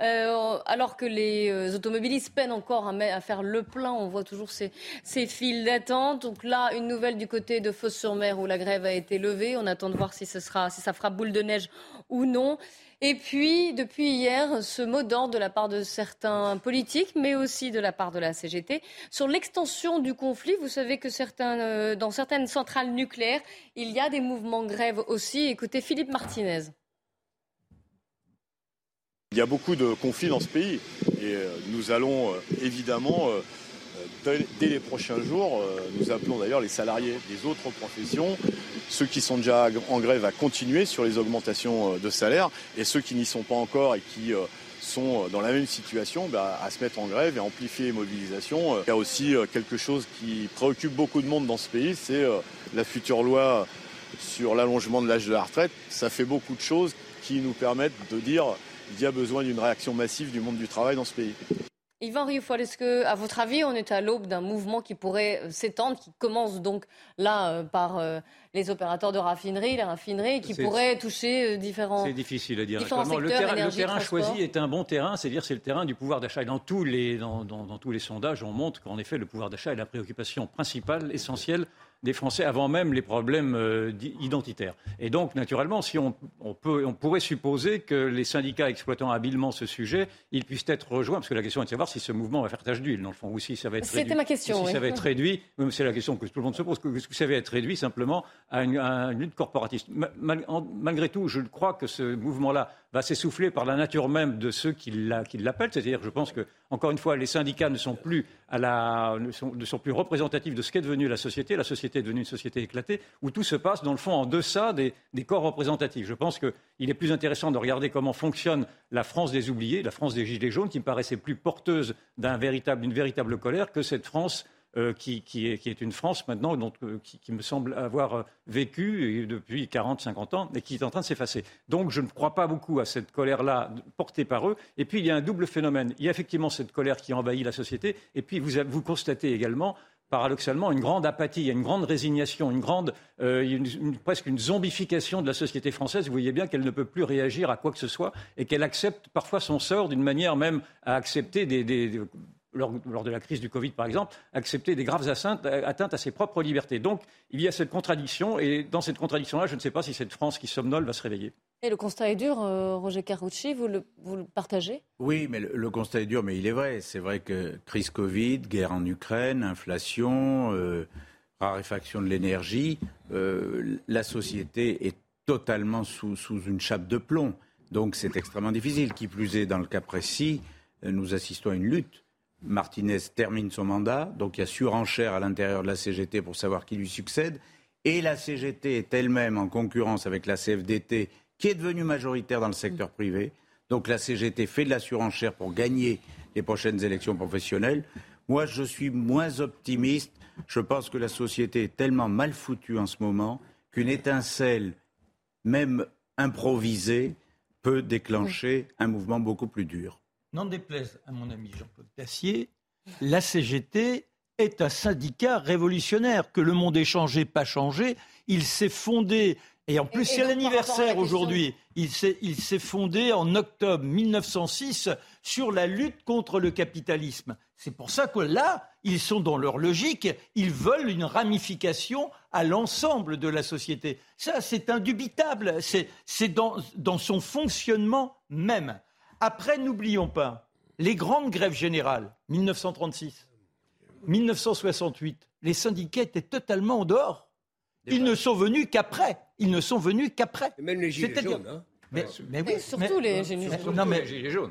Euh, alors que les euh, automobilistes peinent encore à, faire le plein, on voit toujours ces, ces files d'attente. Donc là, une nouvelle du côté de Fosse-sur-Mer où la grève a été levée. On attend de voir si, ça fera boule de neige ou non. Et puis, depuis hier, ce mot d'ordre de la part de certains politiques, mais aussi de la part de la CGT, sur l'extension du conflit. Vous savez que euh, dans certaines centrales nucléaires, il y a des mouvements grève aussi. Écoutez Philippe Martinez. Il y a beaucoup de conflits dans ce pays et euh, nous allons euh, évidemment dès les prochains jours. Euh, nous appelons d'ailleurs les salariés des autres professions, ceux qui sont déjà en grève à continuer sur les augmentations euh, de salaire et ceux qui n'y sont pas encore et qui euh, sont dans la même situation bah, à se mettre en grève et amplifier les mobilisations. Il y a aussi quelque chose qui préoccupe beaucoup de monde dans ce pays, c'est la future loi sur l'allongement de l'âge de la retraite. Ça fait beaucoup de choses qui nous permettent de dire qu'il y a besoin d'une réaction massive du monde du travail dans ce pays. Yvan Rioufol, est-ce que, à votre avis, on est à l'aube d'un mouvement qui pourrait euh, s'étendre, qui commence donc là euh, par euh, les opérateurs de raffinerie, les raffineries, qui pourrait toucher différents. C'est difficile à dire. le terrain, choisi est un bon terrain, c'est-à-dire c'est le terrain du pouvoir d'achat. Dans tous les, dans, tous les sondages, on montre qu'en effet, le pouvoir d'achat est la préoccupation principale, essentielle des Français avant même les problèmes euh, identitaires. Et donc, naturellement, si on, peut, on pourrait supposer que les syndicats exploitant habilement ce sujet, ils puissent être rejoints, parce que la question est de savoir si ce mouvement va faire tâche d'huile, dans le fond, ou si ça va être C'était ma question. Si ça va être réduit, c'est la question que tout le monde se pose, que, ça va être réduit simplement à une, lutte corporatiste. malgré tout, je crois que ce mouvement-là va s'essouffler par la nature même de ceux qui l'appellent. C'est-à-dire, je pense que, encore une fois, les syndicats ne sont plus, à la, ne sont, ne sont plus représentatifs de ce qu'est devenue la société. La société est devenue une société éclatée, où tout se passe, dans le fond, en deçà des, des corps représentatifs. Je pense qu'il est plus intéressant de regarder comment fonctionne la France des oubliés, la France des Gilets jaunes, qui me paraissait plus porteuse d'une véritable, véritable colère que cette France euh, qui, est, une France maintenant euh, qui, me semble avoir euh, vécu depuis 40, 50 ans et qui est en train de s'effacer. Donc je ne crois pas beaucoup à cette colère-là portée par eux. Et puis il y a un double phénomène. Il y a effectivement cette colère qui envahit la société. Et puis vous, vous constatez également paradoxalement une grande apathie, une grande résignation, une grande, presque une zombification de la société française. Vous voyez bien qu'elle ne peut plus réagir à quoi que ce soit et qu'elle accepte parfois son sort d'une manière même à accepter lors, de la crise du Covid, par exemple, accepter des graves atteintes à ses propres libertés. Donc, il y a cette contradiction, et dans cette contradiction-là, je ne sais pas si cette France qui somnole va se réveiller. Et le constat est dur, euh, Roger Carucci, vous le, partagez? Oui, mais le, constat est dur, mais il est vrai. C'est vrai que crise Covid, guerre en Ukraine, inflation, euh, raréfaction de l'énergie, euh, la société est totalement sous, sous, une chape de plomb. Donc c'est extrêmement difficile. Qui plus est, dans le cas précis, nous assistons à une lutte Martinez termine son mandat, donc il y a surenchère à l'intérieur de la CGT pour savoir qui lui succède. Et la CGT est elle-même en concurrence avec la CFDT, qui est devenue majoritaire dans le secteur privé. Donc la CGT fait de la surenchère pour gagner les prochaines élections professionnelles. Moi, je suis moins optimiste. Je pense que la société est tellement mal foutue en ce moment qu'une étincelle, même improvisée, peut déclencher un mouvement beaucoup plus dur n'en déplaise à mon ami Jean-Claude Cassier, la CGT est un syndicat révolutionnaire. Que le monde ait changé, pas changé, il s'est fondé, et en plus c'est l'anniversaire aujourd'hui, il s'est fondé en octobre 1906 sur la lutte contre le capitalisme. C'est pour ça que là, ils sont dans leur logique, ils veulent une ramification à l'ensemble de la société. Ça, c'est indubitable, c'est dans, dans son fonctionnement même. Après, n'oublions pas, les grandes grèves générales, 1936, 1968, les syndicats étaient totalement en dehors. Ils ne sont venus qu'après. Ils ne sont venus qu'après. Même les gilets jaunes. Hein. Mais, oui, surtout les gilets jaunes. Non mais,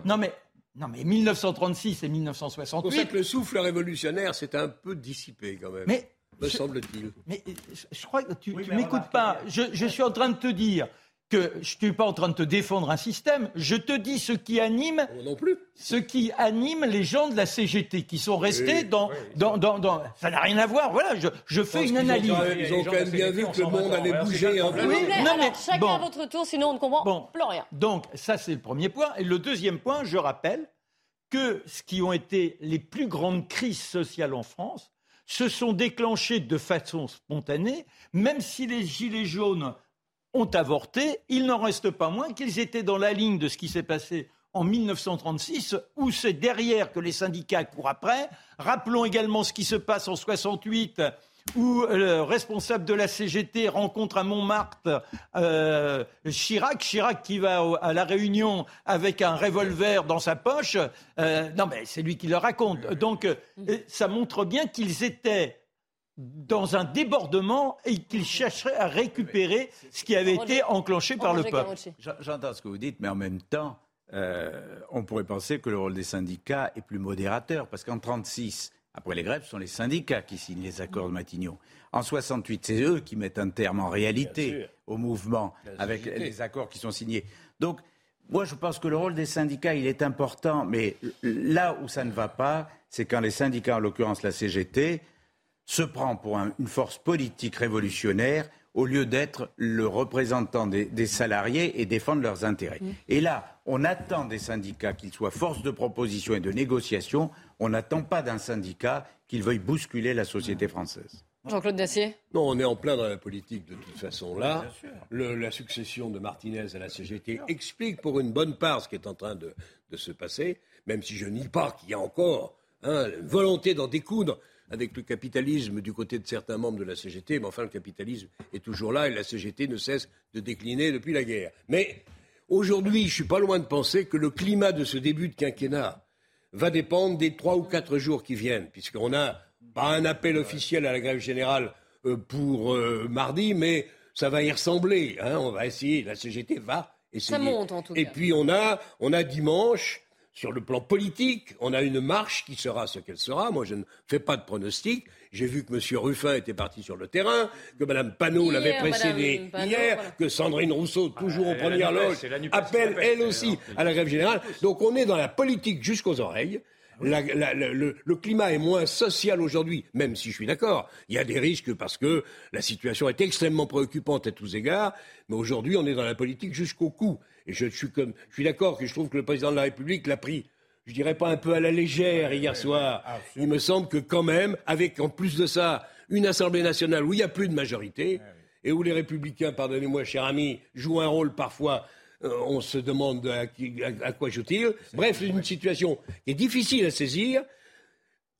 non mais, non mais 1936 et 1968. C'est que le souffle révolutionnaire s'est un peu dissipé quand même. Mais me semble-t-il. Mais je crois que tu, ne m'écoutes pas. Je, je, suis en train de te dire que je ne suis pas en train de te défendre un système, je te dis ce qui anime, non plus. ce qui anime les gens de la CGT qui sont restés dans, dans, dans, ça n'a rien à voir. Voilà, je, je fais une analyse. Ils ont, quand même bien vu que le monde allait bouger un peu. Oui, non, mais, chacun à votre tour, sinon on ne comprend plus rien. Donc ça c'est le premier point. Et le deuxième point, je rappelle que ce qui ont été les plus grandes crises sociales en France se sont déclenchées de façon spontanée, même si les gilets jaunes ont avorté, il n'en reste pas moins qu'ils étaient dans la ligne de ce qui s'est passé en 1936, où c'est derrière que les syndicats courent après. Rappelons également ce qui se passe en 68, où le responsable de la CGT rencontre à Montmartre euh, Chirac, Chirac qui va à la Réunion avec un revolver dans sa poche. Euh, non, mais c'est lui qui le raconte. Donc, euh, ça montre bien qu'ils étaient dans un débordement et qu'il chercherait à récupérer ce qui avait été enclenché par le peuple. J'entends ce que vous dites, mais en même temps, euh, on pourrait penser que le rôle des syndicats est plus modérateur, parce qu'en 1936, après les grèves, ce sont les syndicats qui signent les accords de Matignon. En 68, c'est eux qui mettent un terme en réalité au mouvement avec les accords qui sont signés. Donc, moi, je pense que le rôle des syndicats, il est important, mais là où ça ne va pas, c'est quand les syndicats, en l'occurrence la CGT, se prend pour une force politique révolutionnaire au lieu d'être le représentant des, salariés et défendre leurs intérêts. Mmh. Et là, on attend des syndicats qu'ils soient force de proposition et de négociation. On n'attend pas d'un syndicat qu'il veuille bousculer la société française. Jean-Claude Dacier? Non, on est en plein dans la politique de toute façon. Là, la succession de Martinez à la CGT explique pour une bonne part ce qui est en train de, se passer, même si je nie pas qu'il y a encore hein, une volonté d'en découdre avec le capitalisme du côté de certains membres de la CGT, mais enfin le capitalisme est toujours là et la CGT ne cesse de décliner depuis la guerre. Mais aujourd'hui, je ne suis pas loin de penser que le climat de ce début de quinquennat va dépendre des trois ou quatre jours qui viennent, puisqu'on n'a pas un appel officiel à la grève générale euh, pour euh, mardi, mais ça va y ressembler. Hein. on va essayer, la CGT va essayer. Ça monte en tout Et cas. puis on a, on a dimanche sur le plan politique, on a une marche qui sera ce qu'elle sera. Moi, je ne fais pas de pronostic. J'ai vu que M. Ruffin était parti sur le terrain, que Mme Panot l'avait précédé Madame Panot, hier, voilà. que Sandrine Rousseau, toujours Ah, aux premières loges, appelle elle aussi à la grève générale. Donc on est dans la politique jusqu'aux oreilles. La- la- la- le, le climat est moins social aujourd'hui, même si je suis d'accord. Il y a des risques parce que la situation est extrêmement préoccupante à tous égards. Mais aujourd'hui, on est dans la politique jusqu'au cou. Et je suis, comme, je suis d'accord que je trouve que le président de la République l'a pris je dirais pas un peu à la légère hier soir. Il me semble que quand même, avec en plus de ça une Assemblée nationale où il n'y a plus de majorité et où les républicains, pardonnez-moi cher ami, jouent un rôle parfois, euh, on se demande à, qui- à- à quoi joue-t-il. Bref, une situation qui est difficile à saisir.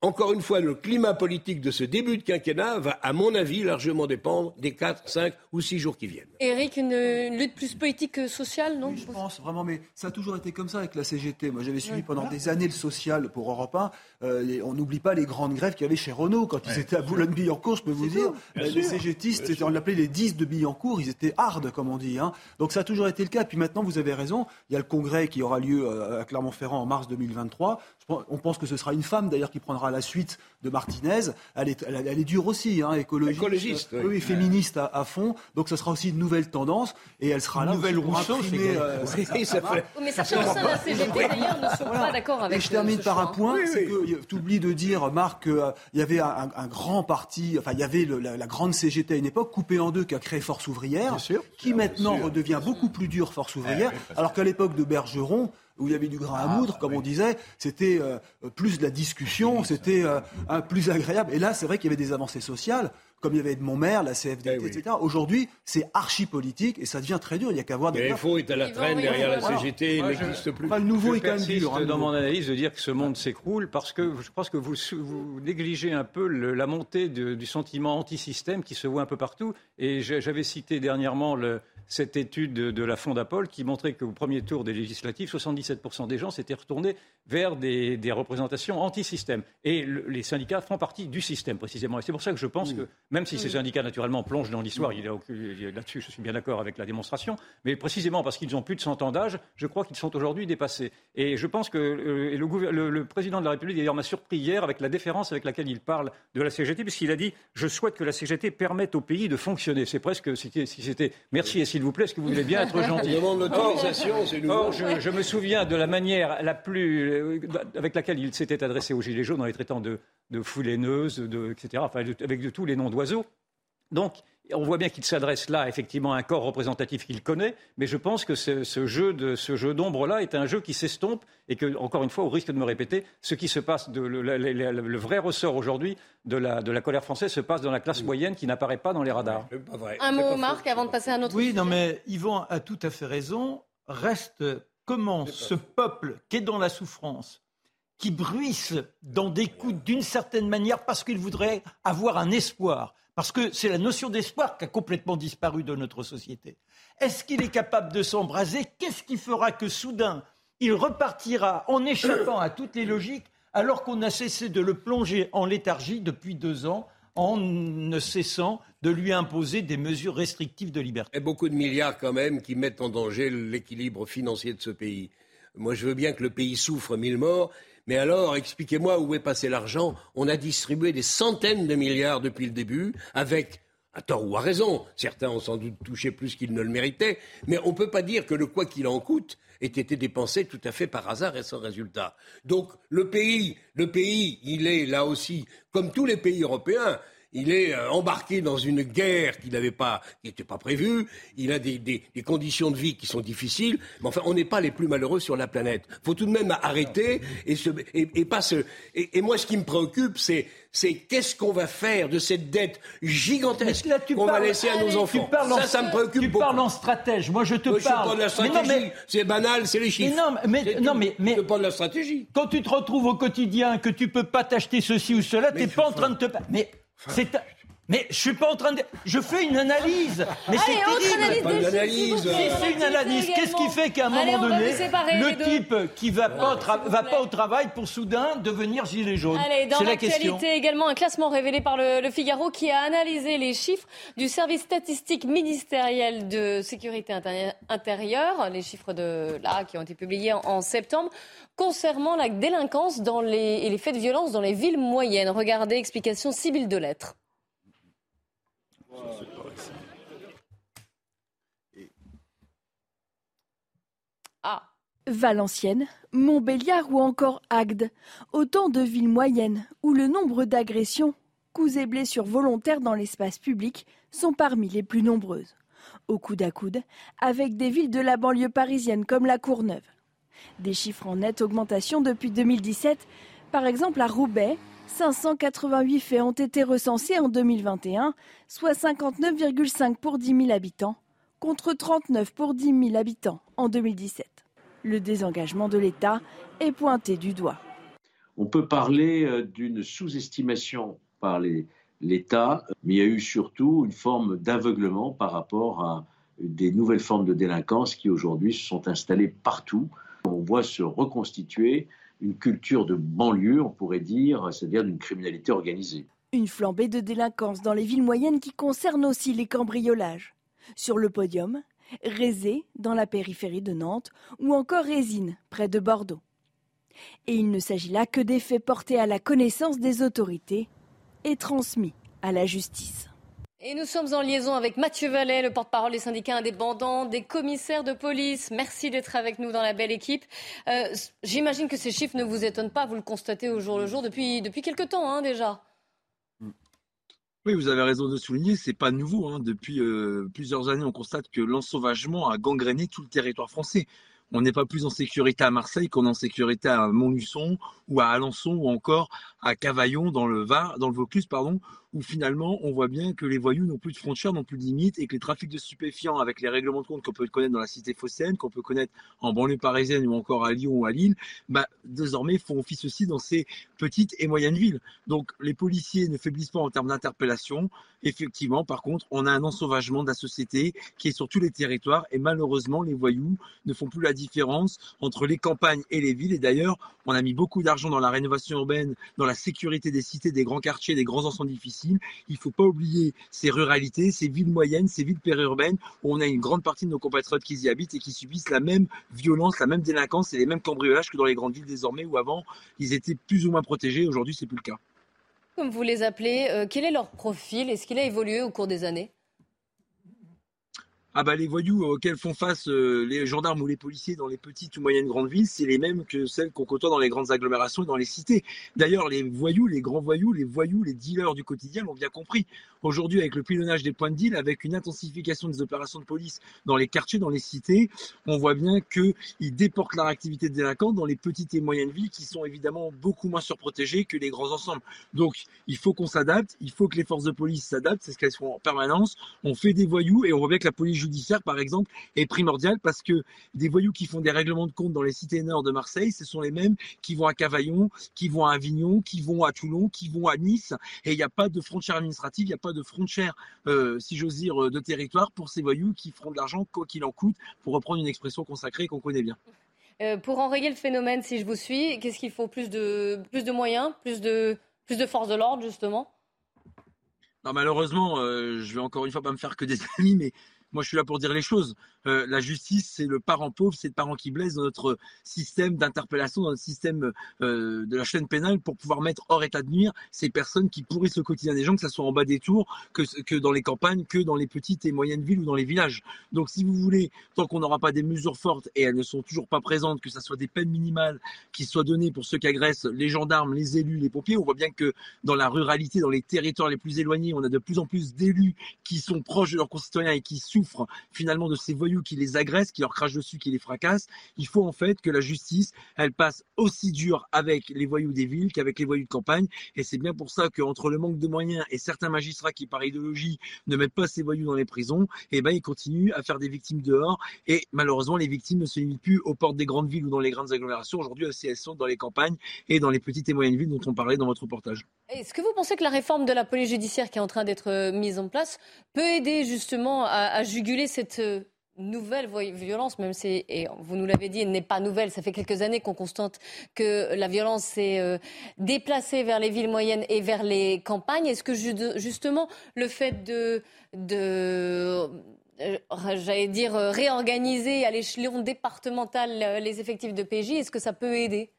Encore une fois, le climat politique de ce début de quinquennat va, à mon avis, largement dépendre des 4, 5 ou 6 jours qui viennent. Eric, une, une lutte plus politique que sociale, non Je pense vraiment, mais ça a toujours été comme ça avec la CGT. Moi, j'avais suivi pendant des années le social pour Europe 1. Euh, et on n'oublie pas les grandes grèves qu'il y avait chez Renault quand ils étaient à Boulogne-Billancourt. Je peux vous dire, bien euh, les sûr, CGTistes, on l'appelait les 10 de Billancourt. Ils étaient hard, comme on dit. hein. Donc ça a toujours été le cas. Puis maintenant, vous avez raison. Il y a le congrès qui aura lieu euh, à Clermont-Ferrand en mars 2023. On pense que ce sera une femme d'ailleurs qui prendra la suite de Martinez. Elle est, elle, elle est dure aussi, hein, écologiste, Écologiste, oui. féministe à, à fond. Donc ce sera aussi une nouvelle tendance et elle sera là Nouvelle Rousseau, c'est euh, ça fait- Mais certains au sein de la CGT, d'ailleurs, ne sont pas d'accord avec Et je euh, termine ce par choix, un point, Oui, c'est oui. que tu oublies de dire, Marc, qu'il y avait un, un grand parti, enfin il y avait le- la, la grande CGT à une époque, coupée en deux, qui a créé Force ouvrière, qui maintenant redevient beaucoup plus dure Force ouvrière, alors qu'à l'époque de Bergeron, où il y avait du grain à moudre, comme on disait, c'était euh, plus de la discussion, c'était euh, plus agréable. Et là, c'est vrai qu'il y avait des avancées sociales, comme il y avait Edmond Maire, la CFDT, Eh oui. etc. Aujourd'hui, c'est archi politique et ça devient très dur. Il n'y a qu'à voir Et FO est à la traîne derrière la. CGT, il n'existe plus. Enfin, le nouveau je est quand même dur. hein, dans mon analyse de dire que ce monde s'écroule parce que je pense que vous, vous négligez un peu le- la montée de- du sentiment anti-système qui se voit un peu partout. Et j'avais cité dernièrement le- cette étude de, de la Fondapol qui montrait qu'au premier tour des législatives, 77% des gens s'étaient retournés vers des, des représentations anti-système. Et le- les syndicats font partie du système précisément. Et c'est pour ça que je pense que, même si ces syndicats naturellement plongent dans l'histoire, il il là-dessus je suis bien d'accord avec la démonstration, mais précisément parce qu'ils ont plus de 100 ans d'âge, je crois qu'ils sont aujourd'hui dépassés. Et je pense que euh, et le, gouver- le- le président de la République d'ailleurs m'a surpris hier avec la déférence avec laquelle il parle de la CGT, puisqu'il a dit je souhaite que la CGT permette au pays de fonctionner. C'est presque si c'était- merci et s'il vous plaît, est-ce que vous voulez bien être On gentil? demande l'autorisation, c'est nouveau. Or, je, je me souviens de la manière la plus euh, avec laquelle il s'était adressé aux Gilets jaunes en les traitant de, de foules haineuses, de, etc., enfin, de- avec de tous les noms d'oiseaux. Donc, on voit bien qu'il s'adresse là, effectivement, à un corps représentatif qu'il connaît, mais je pense que ce, ce jeu de ce jeu d'ombre-là est un jeu qui s'estompe et que, encore une fois, au risque de me répéter, ce qui se passe, de, le, le- le- le vrai ressort aujourd'hui de la, de la colère française se passe dans la classe moyenne qui n'apparaît pas dans les radars. C'est pas vrai. Un mot, pas Marc, avant de passer à un autre Oui, sujet. non, mais Yvan a tout à fait raison. Reste comment ce peuple qui est dans la souffrance, qui bruisse dans des coups d'une certaine manière parce qu'il voudrait avoir un espoir, parce que c'est la notion d'espoir qui a complètement disparu de notre société. Est-ce qu'il est capable de s'embraser? Qu'est-ce qui fera que soudain, il repartira en échappant à toutes les logiques alors qu'on a cessé de le plonger en léthargie depuis deux ans en ne cessant de lui imposer des mesures restrictives de liberté? Et beaucoup de milliards quand même qui mettent en danger l'équilibre financier de ce pays. Moi, je veux bien que le pays souffre mille morts, mais alors, expliquez-moi où est passé l'argent. On a distribué des centaines de milliards depuis le début, avec, à tort ou à raison, certains ont sans doute touché plus qu'ils ne le méritaient, mais on ne peut pas dire que le quoi qu'il en coûte ait été dépensé tout à fait par hasard et sans résultat. Donc, le pays, le pays, il est là aussi, comme tous les pays européens, il est euh, embarqué dans une guerre qui n'avait pas, qui n'était pas prévue. Il a des, des, des, conditions de vie qui sont difficiles. Mais enfin, on n'est pas les plus malheureux sur la planète. Il faut tout de même arrêter et, se, et, et pas se. Et, et, moi, ce qui me préoccupe, c'est c'est qu'est-ce qu'on va faire de cette dette gigantesque qu'on va laisser à nos enfants? ça, ça me préoccupe tu beaucoup. parles en stratège. Moi, je te Moi, parle. Je pas de la stratégie. C'est banal, c'est les chiffres. Mais non, mais, non, mais, mais pas de la stratégie. Quand tu te retrouves au quotidien, que tu peux pas t'acheter ceci ou cela, t'es pas en train de te. Mais c'est. Mais je suis pas en train de. Je fais une analyse. Mais c'est Allez, autre terrible. analyse de c'est une analyse, qu'est-ce qui fait qu'à un Allez, moment donné, le type qui va pas, tra- va pas au travail pour soudain devenir gilet jaune Allez, dans C'est la question. l'actualité également, un classement révélé par le, le Figaro qui a analysé les chiffres du service statistique ministériel de sécurité intérie- intérieure, les chiffres de là qui ont été publiés en, en septembre, concernant la délinquance et les faits de violence dans les villes moyennes. Regardez, explication Sibylle de Lettres. Ah, Valenciennes, Montbéliard ou encore Agde, autant de villes moyennes où le nombre d'agressions, coups et blessures volontaires dans l'espace public sont parmi les plus nombreuses, au coude à coude avec des villes de la banlieue parisienne comme la Courneuve. Des chiffres en nette augmentation depuis 2017, par exemple à Roubaix, 588 faits ont été recensés en 2021, soit 59,5 pour 10 000 habitants, contre 39 pour 10 000 habitants en 2017. Le désengagement de l'État est pointé du doigt. On peut parler euh, d'une sous-estimation par l'État, mais il y a eu surtout une forme d'aveuglement par rapport à des nouvelles formes de délinquance qui aujourd'hui se sont installées partout. On voit se reconstituer une culture de banlieue, on pourrait dire, c'est-à-dire d'une criminalité organisée. Une flambée de délinquance dans les villes moyennes qui concerne aussi les cambriolages. Sur le podium, Rézé, dans la périphérie de Nantes, ou encore Résine, près de Bordeaux. Et il ne s'agit là que des faits portés à la connaissance des autorités et transmis à la justice. Et nous sommes en liaison avec Mathieu Vallet, le porte-parole des syndicats indépendants, des commissaires de police. Merci d'être avec nous dans la belle équipe. Euh, J'imagine que ces chiffres ne vous étonnent pas, vous le constatez au jour le jour depuis, depuis quelque temps hein, déjà. Oui, vous avez raison de souligner, c'est pas nouveau. hein. Depuis euh, plusieurs années, on constate que l'ensauvagement a gangréné tout le territoire français. On n'est pas plus en sécurité à Marseille qu'on est en sécurité à Montluçon ou à Alençon ou encore à Cavaillon dans le Var, dans le Vaucluse, pardon, où finalement on voit bien que les voyous n'ont plus de frontières, n'ont plus de limites et que les trafics de stupéfiants avec les règlements de compte qu'on peut connaître dans la cité phocéenne, qu'on peut connaître en banlieue parisienne ou encore à Lyon ou à Lille, bah, désormais font office aussi dans ces petites et moyennes villes. Donc les policiers ne faiblissent pas en termes d'interpellation. Effectivement, par contre, on a un ensauvagement de la société qui est sur tous les territoires et malheureusement les voyous ne font plus la différence entre les campagnes et les villes. Et d'ailleurs, on a mis beaucoup d'argent dans la rénovation urbaine, dans la sécurité des cités, des grands quartiers, des grands ensembles difficiles. Il faut pas oublier ces ruralités, ces villes moyennes, ces villes périurbaines où on a une grande partie de nos compatriotes qui y habitent et qui subissent la même violence, la même délinquance et les mêmes cambriolages que dans les grandes villes désormais où avant ils étaient plus ou moins protégés. Aujourd'hui, c'est plus le cas. Comme vous les appelez, euh, quel est leur profil? Est-ce qu'il a évolué au cours des années? Ah bah les voyous auxquels font face euh, les gendarmes ou les policiers dans les petites ou moyennes grandes villes, c'est les mêmes que celles qu'on côtoie dans les grandes agglomérations et dans les cités. D'ailleurs, les voyous, les grands voyous, les voyous, les dealers du quotidien l'ont bien compris. Aujourd'hui, avec le pilonnage des points de deal, avec une intensification des opérations de police dans les quartiers, dans les cités, on voit bien qu'ils déportent leur activité de délinquants dans les petites et moyennes villes qui sont évidemment beaucoup moins surprotégées que les grands ensembles. Donc, il faut qu'on s'adapte, il faut que les forces de police s'adaptent, c'est ce qu'elles font en permanence. On fait des voyous et on voit bien que la police judiciaire, par exemple, est primordiale parce que des voyous qui font des règlements de compte dans les cités nord de Marseille, ce sont les mêmes qui vont à Cavaillon, qui vont à Avignon, qui vont à Toulon, qui vont à Nice. Et il n'y a pas de frontière administrative, il n'y a pas de frontière, euh, si j'ose dire, euh, de territoire pour ces voyous qui feront de l'argent quoi qu'il en coûte, pour reprendre une expression consacrée qu'on connaît bien. Euh, Pour enrayer le phénomène, si je vous suis, qu'est-ce qu'il faut plus de, plus de moyens, plus de, plus de force de l'ordre, justement? Non, malheureusement, euh, je vais encore une fois pas me faire que des amis, mais moi je suis là pour dire les choses. Euh, la justice, c'est le parent pauvre, c'est le parent qui blesse dans notre système d'interpellation, dans notre système euh, de la chaîne pénale pour pouvoir mettre hors état de nuire ces personnes qui pourrissent le quotidien des gens, que ce soit en bas des tours, que, que dans les campagnes, que dans les petites et moyennes villes ou dans les villages. Donc si vous voulez, tant qu'on n'aura pas des mesures fortes et elles ne sont toujours pas présentes, que ce soit des peines minimales qui soient données pour ceux qui agressent les gendarmes, les élus, les pompiers, on voit bien que dans la ruralité, dans les territoires les plus éloignés, on a de plus en plus d'élus qui sont proches de leurs concitoyens et qui souffrent finalement de ces voyous qui les agressent, qui leur crachent dessus, qui les fracassent. Il faut en fait que la justice, elle passe aussi dur avec les voyous des villes qu'avec les voyous de campagne. Et c'est bien pour ça qu'entre le manque de moyens et certains magistrats qui, par idéologie, ne mettent pas ces voyous dans les prisons, eh ben ils continuent à faire des victimes dehors. Et malheureusement, les victimes ne se limitent plus aux portes des grandes villes ou dans les grandes agglomérations. Aujourd'hui, elles sont dans les campagnes et dans les petites et moyennes villes dont on parlait dans votre reportage. Est-ce que vous pensez que la réforme de la police judiciaire qui est en train d'être mise en place peut aider justement à, à juguler cette euh, nouvelle violence, même si, vous nous l'avez dit, elle n'est pas nouvelle. Ça fait quelques années qu'on constate que la violence s'est euh, déplacée vers les villes moyennes et vers les campagnes. Est-ce que justement le fait de, euh, dire, réorganiser à l'échelon départemental les effectifs de PJ, est-ce que ça peut aider?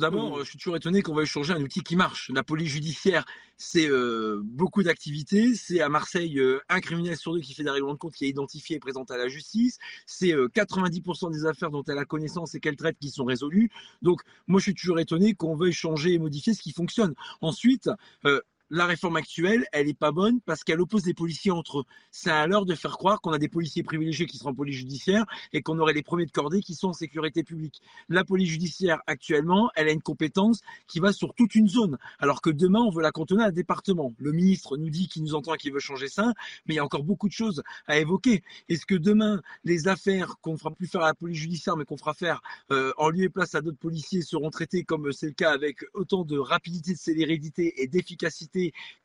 D'abord, je suis toujours étonné qu'on va changer un outil qui marche. La police judiciaire, c'est euh, beaucoup d'activités. C'est à Marseille euh, un criminel sur deux qui fait des règlements de compte, qui est identifié et présenté à la justice. C'est 90% euh, des affaires dont elle a connaissance et qu'elle traite qui sont résolues. Donc, moi, je suis toujours étonné qu'on veuille changer et modifier ce qui fonctionne. Ensuite, la réforme actuelle, elle n'est pas bonne parce qu'elle oppose les policiers entre eux. C'est à l'heure de faire croire qu'on a des policiers privilégiés qui seront en police judiciaire et qu'on aurait les premiers de cordée qui sont en sécurité publique. La police judiciaire, actuellement, elle a une compétence qui va sur toute une zone, alors que demain, on veut la contenir à un département. Le ministre nous dit qu'il nous entend et qu'il veut changer ça, mais il y a encore beaucoup de choses à évoquer. Est-ce que demain, les affaires qu'on ne fera plus faire à la police judiciaire, mais qu'on fera faire euh, en lieu et place à d'autres policiers seront traitées comme c'est le cas avec autant de rapidité, de célérité et d'efficacité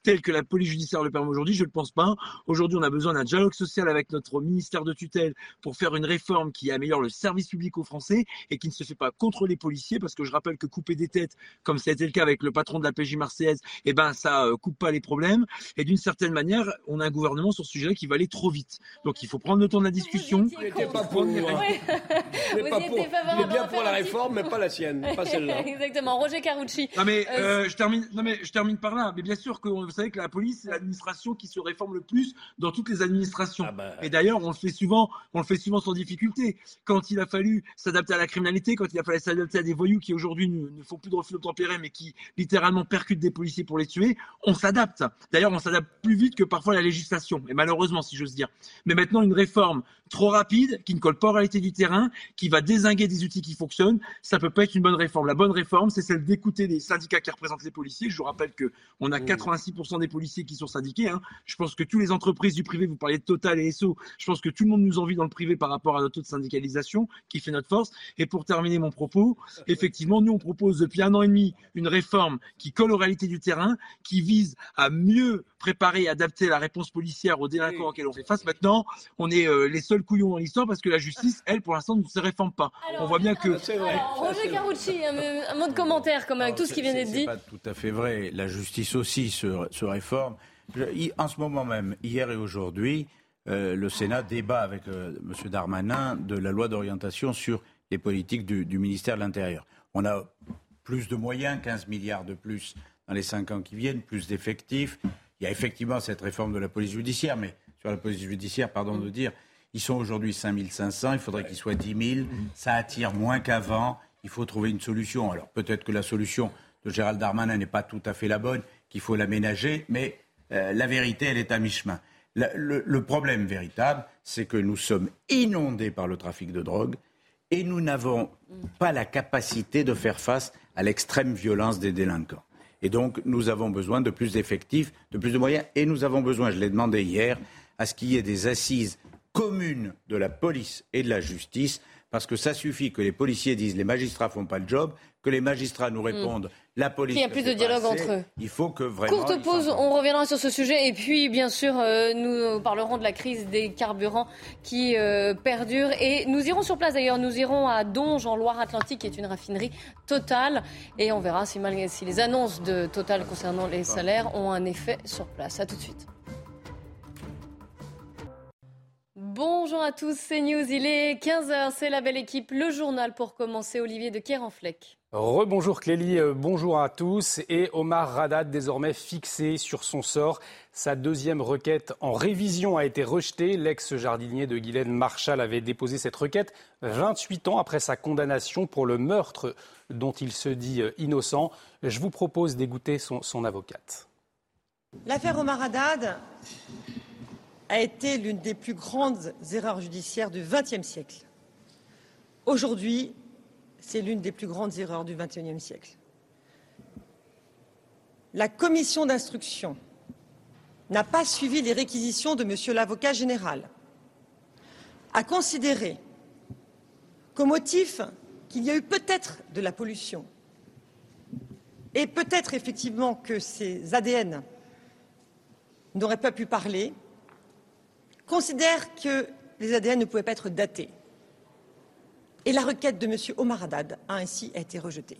telle que la police judiciaire le permet aujourd'hui, je ne le pense pas. Aujourd'hui, on a besoin d'un dialogue social avec notre ministère de tutelle pour faire une réforme qui améliore le service public aux Français et qui ne se fait pas contre les policiers, parce que je rappelle que couper des têtes, comme ça a été le cas avec le patron de la PJ marseillaise, eh ben ça euh, coupe pas les problèmes. Et d'une certaine manière, on a un gouvernement sur ce sujet qui va aller trop vite. Donc il faut prendre le temps de la discussion. Vous n'étiez pas pour. Il est bien pour la réforme, mais pas la sienne, pas celle-là. Exactement. Roger Carucci. Non mais, euh, je termine. Non mais je termine par là. Mais bien sûr que vous savez que la police, c'est l'administration qui se réforme le plus dans toutes les administrations. Ah bah, Et d'ailleurs, on le fait souvent, on le fait souvent sans difficulté. Quand il a fallu s'adapter à la criminalité, quand il a fallu s'adapter à des voyous qui aujourd'hui ne, font plus de refus tempéré, mais qui littéralement percutent des policiers pour les tuer, on s'adapte. D'ailleurs, on s'adapte plus vite que parfois la législation. Et malheureusement, si j'ose dire. Mais maintenant, une réforme trop rapide, qui ne colle pas aux réalités du terrain, qui va désinguer des outils qui fonctionnent, ça peut pas être une bonne réforme. La bonne réforme, c'est celle d'écouter les syndicats qui représentent les policiers. Je vous rappelle que on a 86% mmh. des policiers qui sont syndiqués. Hein. Je pense que toutes les entreprises du privé, vous parlez de Total et SO, je pense que tout le monde nous envie dans le privé par rapport à notre taux de syndicalisation qui fait notre force. Et pour terminer mon propos, effectivement, nous on propose depuis un an et demi une réforme qui colle aux réalités du terrain, qui vise à mieux préparer et adapter la réponse policière aux délinquants auxquels on fait face. Maintenant, on est euh, les seuls couillons dans l'histoire parce que la justice, elle, pour l'instant, ne se réforme pas. on voit bien que. Roger Carucci, un, mot de commentaire, comme avec tout ce qui vient d'être dit. C'est pas tout à fait vrai. La justice aussi se réforme. En ce moment même, hier et aujourd'hui, euh, le Sénat débat avec euh, M. Darmanin de la loi d'orientation sur les politiques du, ministère de l'Intérieur. On a plus de moyens, 15 milliards de plus dans les cinq ans qui viennent, plus d'effectifs. Il y a effectivement cette réforme de la police judiciaire, mais sur la police judiciaire, pardon de dire, ils sont aujourd'hui 5500, il faudrait qu'ils soient 10 000. Ça attire moins qu'avant. Il faut trouver une solution. Alors peut-être que la solution de Gérald Darmanin n'est pas tout à fait la bonne, qu'il faut l'aménager, mais euh, la vérité, elle est à mi-chemin. Le, problème véritable, c'est que nous sommes inondés par le trafic de drogue et nous n'avons pas la capacité de faire face à l'extrême violence des délinquants. Et donc, nous avons besoin de plus d'effectifs, de plus de moyens, et nous avons besoin, je l'ai demandé hier, à ce qu'il y ait des assises commune de la police et de la justice, parce que ça suffit que les policiers disent les magistrats font pas le job, que les magistrats nous répondent hmm. La police. Il y a plus de dialogue entre eux. Il faut que vraiment. Courte pause, on reviendra sur ce sujet et puis bien sûr euh, nous parlerons de la crise des carburants qui euh, perdure et nous irons sur place d'ailleurs, nous irons à Donge en Loire-Atlantique qui est une raffinerie totale et on verra si, malgré, si les annonces de Total concernant les salaires ont un effet sur place. À tout de suite. Bonjour à tous, c'est News. Il est 15h, c'est la belle équipe, le journal pour commencer. Olivier de Kérenfleck. Rebonjour Clélie, euh, bonjour à tous. Et Omar Radat, désormais fixé sur son sort. Sa deuxième requête en révision a été rejetée. L'ex-jardinier de Guylaine Marshall avait déposé cette requête 28 ans après sa condamnation pour le meurtre dont il se dit euh, innocent. Je vous propose d'écouter son, son avocate. L'affaire Omar Haddad a été l'une des plus grandes erreurs judiciaires du XXe siècle. Aujourd'hui, c'est l'une des plus grandes erreurs du XXIe siècle. La commission d'instruction n'a pas suivi les réquisitions de Monsieur l'avocat général, a considéré qu'au motif qu'il y a eu peut-être de la pollution et peut-être effectivement que ces ADN n'auraient pas pu parler, considère que les ADN ne pouvaient pas être datés. Et la requête de M. Omar Haddad a ainsi été rejetée.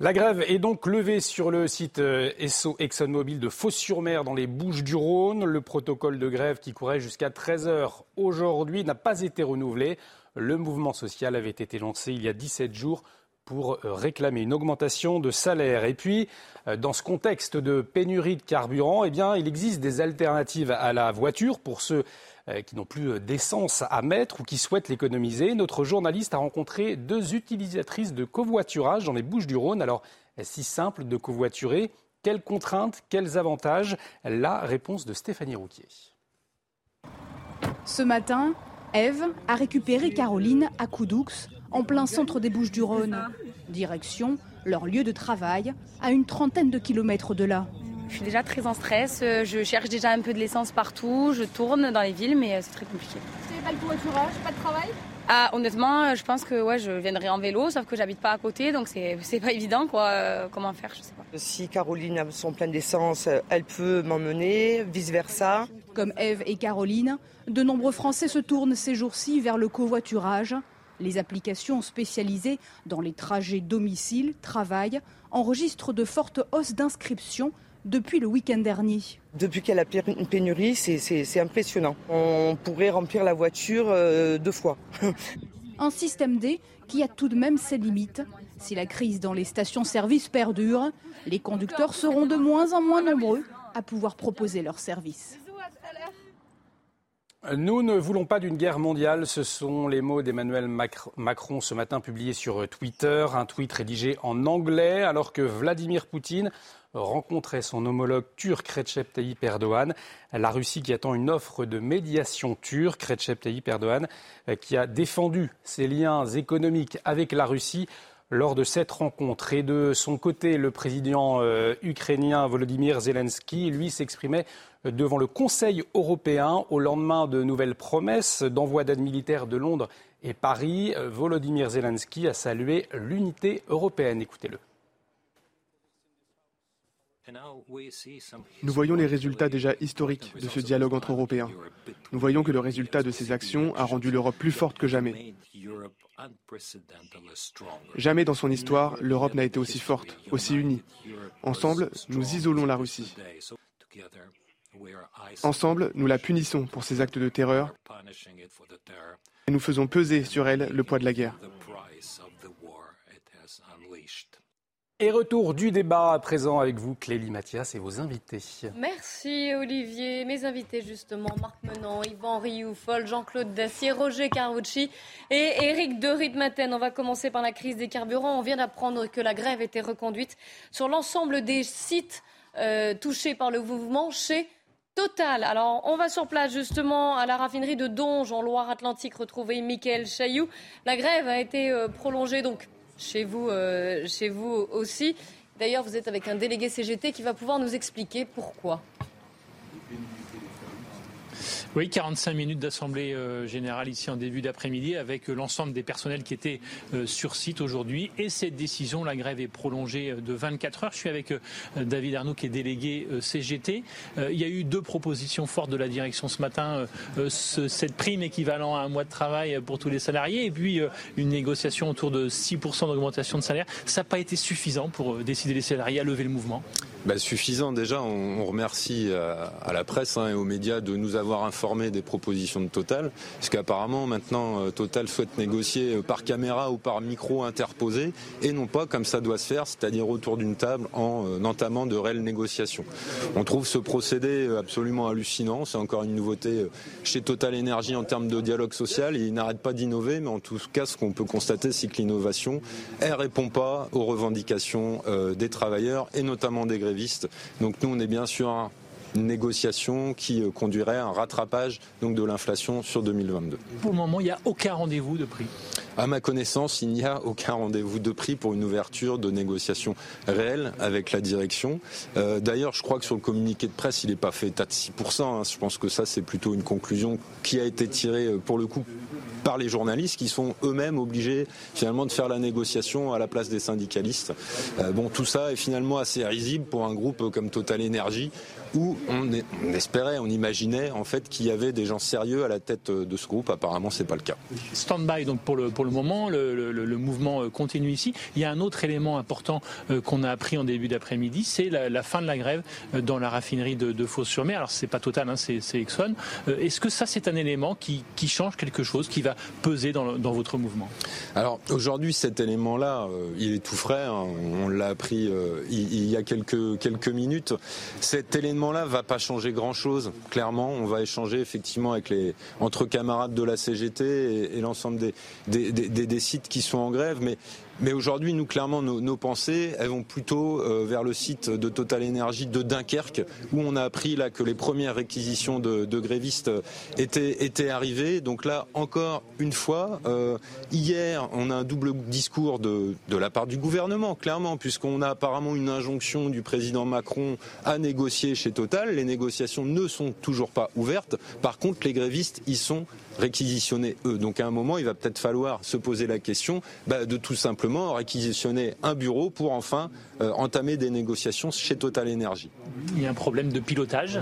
La grève est donc levée sur le site euh, Esso ExxonMobil de Fos-sur-Mer dans les Bouches du Rhône. Le protocole de grève qui courait jusqu'à 13h aujourd'hui n'a pas été renouvelé. Le mouvement social avait été lancé il y a 17 jours pour euh, réclamer une augmentation de salaire. Et puis, euh, dans ce contexte de pénurie de carburant, eh bien, il existe des alternatives à la voiture pour ceux euh, qui n'ont plus d'essence à mettre ou qui souhaitent l'économiser. Notre journaliste a rencontré deux utilisatrices de covoiturage dans les Bouches du Rhône. Alors, si simple de covoiturer? Quelles contraintes Quels avantages? La réponse de Stéphanie Rouquier. Ce matin, Eve a récupéré Caroline à Coudoux en plein centre des Bouches du Rhône. Direction leur lieu de travail, à une trentaine de kilomètres de là. Je suis déjà très en stress, euh, je cherche déjà un peu de l'essence partout, je tourne dans les villes, mais euh, c'est très compliqué. Vous pas le covoiturage, pas de travail? Ah, honnêtement, euh, je pense que ouais, je viendrai en vélo, sauf que j'habite pas à côté, donc c'est pas évident, quoi. comment faire, je sais pas. Si Caroline a son plein d'essence, elle peut m'emmener, vice versa. Comme Eve et Caroline, de nombreux Français se tournent ces jours-ci vers le covoiturage. Les applications spécialisées dans les trajets domicile-travail enregistrent de fortes hausses d'inscriptions depuis le week-end dernier. Depuis qu'il y a la pénurie, c'est impressionnant. On pourrait remplir la voiture euh, deux fois. Un système D qui a tout de même ses limites. Si la crise dans les stations-service perdure, les conducteurs seront de moins en moins nombreux à pouvoir proposer leurs services. Nous ne voulons pas d'une guerre mondiale. Ce sont les mots d'Emmanuel Macron ce matin publiés sur Twitter. Un tweet rédigé en anglais alors que Vladimir Poutine rencontrait son homologue turc Recep Tayyip Erdogan. La Russie qui attend une offre de médiation turque, Recep Tayyip Erdogan, euh, qui a défendu ses liens économiques avec la Russie lors de cette rencontre. Et de son côté, le président euh, ukrainien Volodymyr Zelensky, lui, s'exprimait devant le Conseil européen au lendemain de nouvelles promesses d'envoi d'aide militaire de Londres et Paris. Volodymyr Zelensky a salué l'unité européenne. Écoutez-le. Nous voyons les résultats déjà historiques de ce dialogue entre Européens. Nous voyons que le résultat de ces actions a rendu l'Europe plus forte que jamais. Jamais dans son histoire, l'Europe n'a été aussi forte, aussi unie. Ensemble, nous isolons la Russie. Ensemble, nous la punissons pour ses actes de terreur et nous faisons peser sur elle le poids de la guerre. Et retour du débat à présent avec vous, Clélie Mathias et vos invités. Merci Olivier. Mes invités justement, Marc Menant, Yvan Rioufol, Jean-Claude Dacier, Roger Carucci et Eric de Ritmaten. On va commencer par la crise des carburants. On vient d'apprendre que la grève était reconduite sur l'ensemble des sites euh, touchés par le mouvement chez Total. Alors, on va sur place justement à la raffinerie de Donge en Loire-Atlantique retrouver Michael Chailloux. La grève a été euh, prolongée donc chez vous, euh, chez vous aussi. D'ailleurs, vous êtes avec un délégué CGT qui va pouvoir nous expliquer pourquoi. Oui, 45 minutes d'assemblée euh, générale ici en début d'après-midi avec euh, l'ensemble des personnels qui étaient euh, sur site aujourd'hui. Et cette décision, la grève est prolongée de 24 heures. Je suis avec David Arnaud qui est délégué CGT. Il y a eu deux propositions fortes de la direction ce matin. cette prime équivalent à un mois de travail pour tous les salariés et puis une négociation autour de 6% d'augmentation de salaire. Ça n'a pas été suffisant pour décider les salariés à lever le mouvement bah, Suffisant. Déjà, on, remercie à, la presse hein, et aux médias de nous avoir informés des propositions de Total. Parce qu'apparemment, maintenant, euh, Total souhaite négocier euh, par caméra ou par micro interposé et non pas comme ça doit se faire, c'est-à-dire autour d'une table en euh, entamant de réelles négociations. On trouve ce procédé absolument hallucinant. C'est encore une nouveauté chez Total Énergie en termes de dialogue social. Il n'arrête pas d'innover, mais en tout cas, ce qu'on peut constater, c'est que l'innovation, elle répond pas aux revendications des travailleurs et notamment des grévistes. Donc nous, on est bien sûr une négociation qui euh, conduirait à un rattrapage donc, de l'inflation sur 2022. Pour le moment, il n'y a aucun rendez-vous de prix À ma connaissance, il n'y a aucun rendez-vous de prix pour une ouverture de négociation réelle avec la direction. Euh, d'ailleurs, je crois que sur le communiqué de presse, il n'est pas fait état de 6%. Hein. Je pense que ça, c'est plutôt une conclusion qui a été tirée, euh, pour le coup, par les journalistes qui sont eux-mêmes obligés finalement de faire la négociation à la place des syndicalistes. bon, tout ça est finalement assez risible pour un groupe comme Total Energy où on, espérait, on imaginait en fait qu'il y avait des gens sérieux à la tête de ce groupe. Apparemment, c'est pas le cas. Stand-by donc pour le, pour le moment, le, mouvement euh, continue ici. Il y a un autre élément important euh, qu'on a appris en début d'après-midi, c'est la, fin de la grève euh, dans la raffinerie de, de Fos-sur-Mer. Alors c'est pas total, hein, c'est Exxon. Est-ce que ça c'est un élément qui, change quelque chose, qui va peser dans, votre mouvement Alors aujourd'hui, cet élément-là, il est tout frais. Hein. On l'a appris il, il, y a quelques quelques minutes. Cet élément là va pas changer grand-chose. Clairement, on va échanger effectivement avec les entre camarades de la CGT et, l'ensemble des des, des, des, sites qui sont en grève. Mais mais aujourd'hui, nous, clairement, nos, pensées, elles vont plutôt euh, vers le site de Total Energy de Dunkerque, où on a appris là que les premières réquisitions de, grévistes étaient, étaient arrivées. Donc là, encore une fois, euh, hier, on a un double discours de, de la part du gouvernement, clairement, puisqu'on a apparemment une injonction du président Macron à négocier chez Total. Les négociations ne sont toujours pas ouvertes. Par contre, les grévistes y sont réquisitionner eux. Donc à un moment, il va peut-être falloir se poser la question bah, de tout simplement réquisitionner un bureau pour enfin euh, entamer des négociations chez Total Energy. Il y a un problème de pilotage?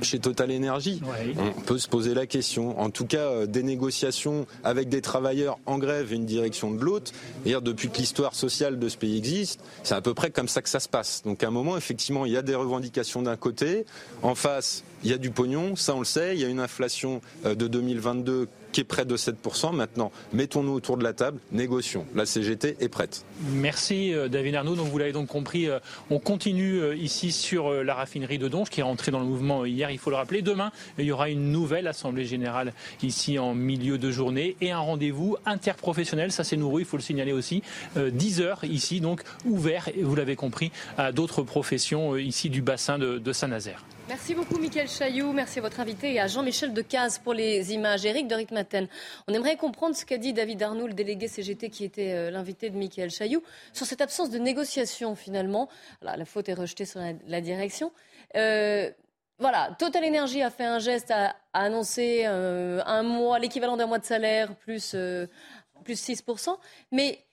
Chez Total Energy? On peut se poser la question. En tout cas, euh, des négociations avec des travailleurs en grève et une direction de l'autre. Depuis que l'histoire sociale de ce pays existe, c'est à peu près comme ça que ça se passe. Donc à un moment, effectivement, il y a des revendications d'un côté. En face, il y a du pognon, ça on le sait. Il y a une inflation euh, de 2022 qui est près de 7%. Maintenant, mettons-nous autour de la table, négocions. La CGT est prête. Merci euh, David Arnaud. Donc vous l'avez donc compris, euh, on continue ici sur la raffinerie de Donge qui est rentrée dans le mouvement hier, il faut le rappeler. Demain, il y aura une nouvelle assemblée générale ici en milieu de journée et un rendez-vous interprofessionnel, ça c'est nouveau, il faut le signaler aussi, 10 heures ici, donc ouvert, vous l'avez compris, à d'autres professions ici du bassin de Saint-Nazaire. Merci beaucoup, Michael Chailloux. Merci à votre invité et à Jean-Michel Decaze pour les images. Eric de Ritmaten, on aimerait comprendre ce qu'a dit David Arnoux, le délégué CGT qui était euh, l'invité de Michael Chailloux, sur cette absence de négociation finalement. la faute est rejetée sur la, direction. Euh, voilà, Total Energy a fait un geste, à annoncer euh, un mois, l'équivalent d'un mois de salaire, plus, plus 6%. Mais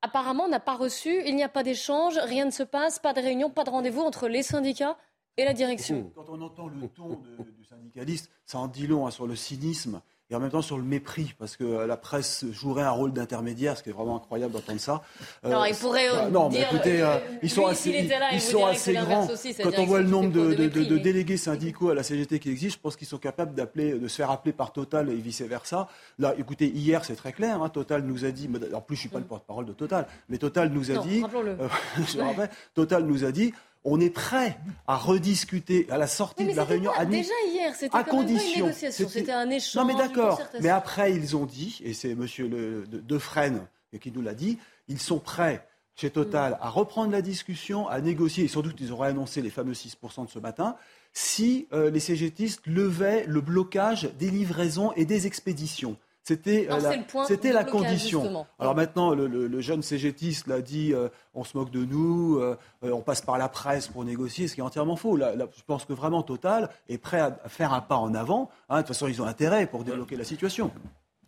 apparemment, on n'a pas reçu, il n'y a pas d'échange, rien ne se passe, pas de réunion, pas de rendez-vous entre les syndicats et la direction. Quand on entend le ton du syndicaliste, ça en dit long hein, sur le cynisme et en même temps sur le mépris, parce que la presse jouerait un rôle d'intermédiaire, ce qui est vraiment incroyable d'entendre ça. Euh, non, il pourrait bah, non, mais écoutez, euh, ils sont assez, ils, sont assez grands. Quand on voit le nombre de, délégués syndicaux à la CGT qui existent, je pense qu'ils sont capables d'appeler, de se faire appeler par Total et vice versa. Là, écoutez, hier c'est très clair. Hein, Total nous a dit, en plus je suis pas le porte-parole de Total, mais Total nous a dit, euh, Total nous a dit on est prêt à rediscuter à la sortie de la réunion à Déjà hier, c'était à condition. c'était un échange. Non mais d'accord, mais après ils ont dit, et c'est Monsieur le, Defresne qui nous l'a dit, ils sont prêts chez Total à reprendre la discussion, à négocier, et sans doute ils auraient annoncé les fameux 6% de ce matin, si euh, les CGTistes levaient le blocage des livraisons et des expéditions. C'était euh, la, c'était la condition. Alors maintenant, le, jeune CGTiste l'a dit, euh, on se moque de nous, euh, on passe par la presse pour négocier, ce qui est entièrement faux. je pense que vraiment Total est prêt à faire un pas en avant. Hein. de toute façon, ils ont intérêt pour débloquer la situation.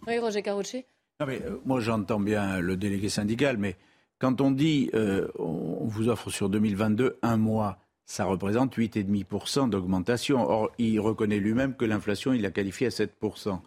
Oui, Roger Carucci. Non, mais, moi, j'entends bien le délégué syndical, mais quand on dit on vous offre sur 2022 un mois, ça représente 8,5% d'augmentation. Or, il reconnaît lui-même que l'inflation, il l'a qualifié à 7%.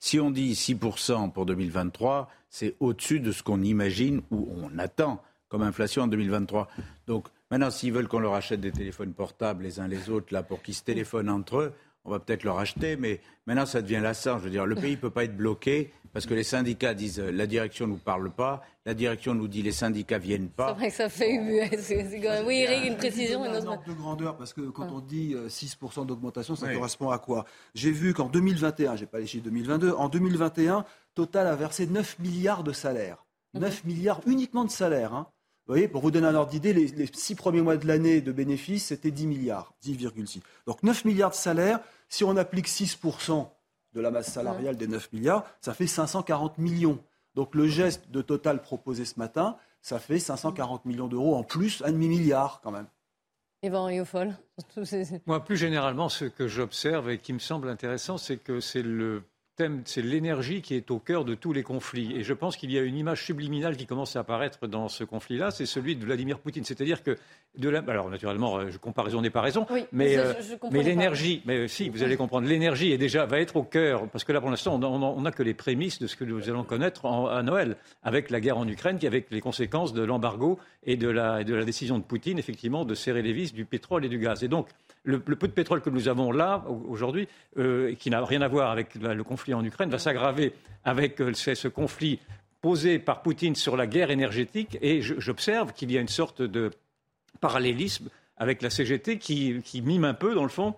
Si on dit 6% pour 2023, c'est au-dessus de ce qu'on imagine ou on attend comme inflation en 2023. Donc Maintenant, s'ils veulent qu'on leur achète des téléphones portables les uns les autres, là, pour qu'ils se téléphonent entre eux, on va peut-être leur acheter, mais maintenant ça devient lassant. Je veux dire, le pays ne peut pas être bloqué parce que les syndicats disent euh, la direction ne nous parle pas, la direction nous dit les syndicats viennent pas. C'est vrai que ça fait Oui, Eric, une précision. Une ordre de grandeur, parce que quand on dit 6% d'augmentation, ça correspond à quoi? J'ai vu qu'en 2021, j'ai pas les chiffres 2022, en 2021, Total a versé 9 milliards de salaires. 9 mhm. milliards uniquement de salaires. Hein. Vous voyez, pour vous donner un ordre d'idée, les, les, six premiers mois de l'année de bénéfices, c'était 10 milliards, 10,6. Donc 9 milliards de salaires, si on applique 6% de la masse salariale des 9 milliards, ça fait 540 millions. Donc le geste de Total proposé ce matin, ça fait 540 millions d'euros en plus, un demi-milliard quand même. Yvan Riofol Moi, plus généralement, ce que j'observe et qui me semble intéressant, c'est que c'est le c'est l'énergie qui est au cœur de tous les conflits. Et je pense qu'il y a une image subliminale qui commence à apparaître dans ce conflit-là, c'est celui de Vladimir Poutine. C'est-à-dire que, de la... alors naturellement, euh, comparaison n'est pas raison, mais, euh, mais l'énergie, mais si, vous allez comprendre, l'énergie est déjà, va être au cœur, parce que là, pour l'instant, on n'a que les prémices de ce que nous allons connaître à Noël, avec la guerre en Ukraine, avec les conséquences de l'embargo et, de la, de la décision de Poutine, effectivement, de serrer les vis du pétrole et du gaz. Et donc, le, peu de pétrole que nous avons là, aujourd'hui, euh, qui n'a rien à voir avec le conflit en Ukraine, va s'aggraver avec euh, ce conflit posé par Poutine sur la guerre énergétique. Et j'observe qu'il y a une sorte de parallélisme avec la CGT qui mime un peu, dans le fond,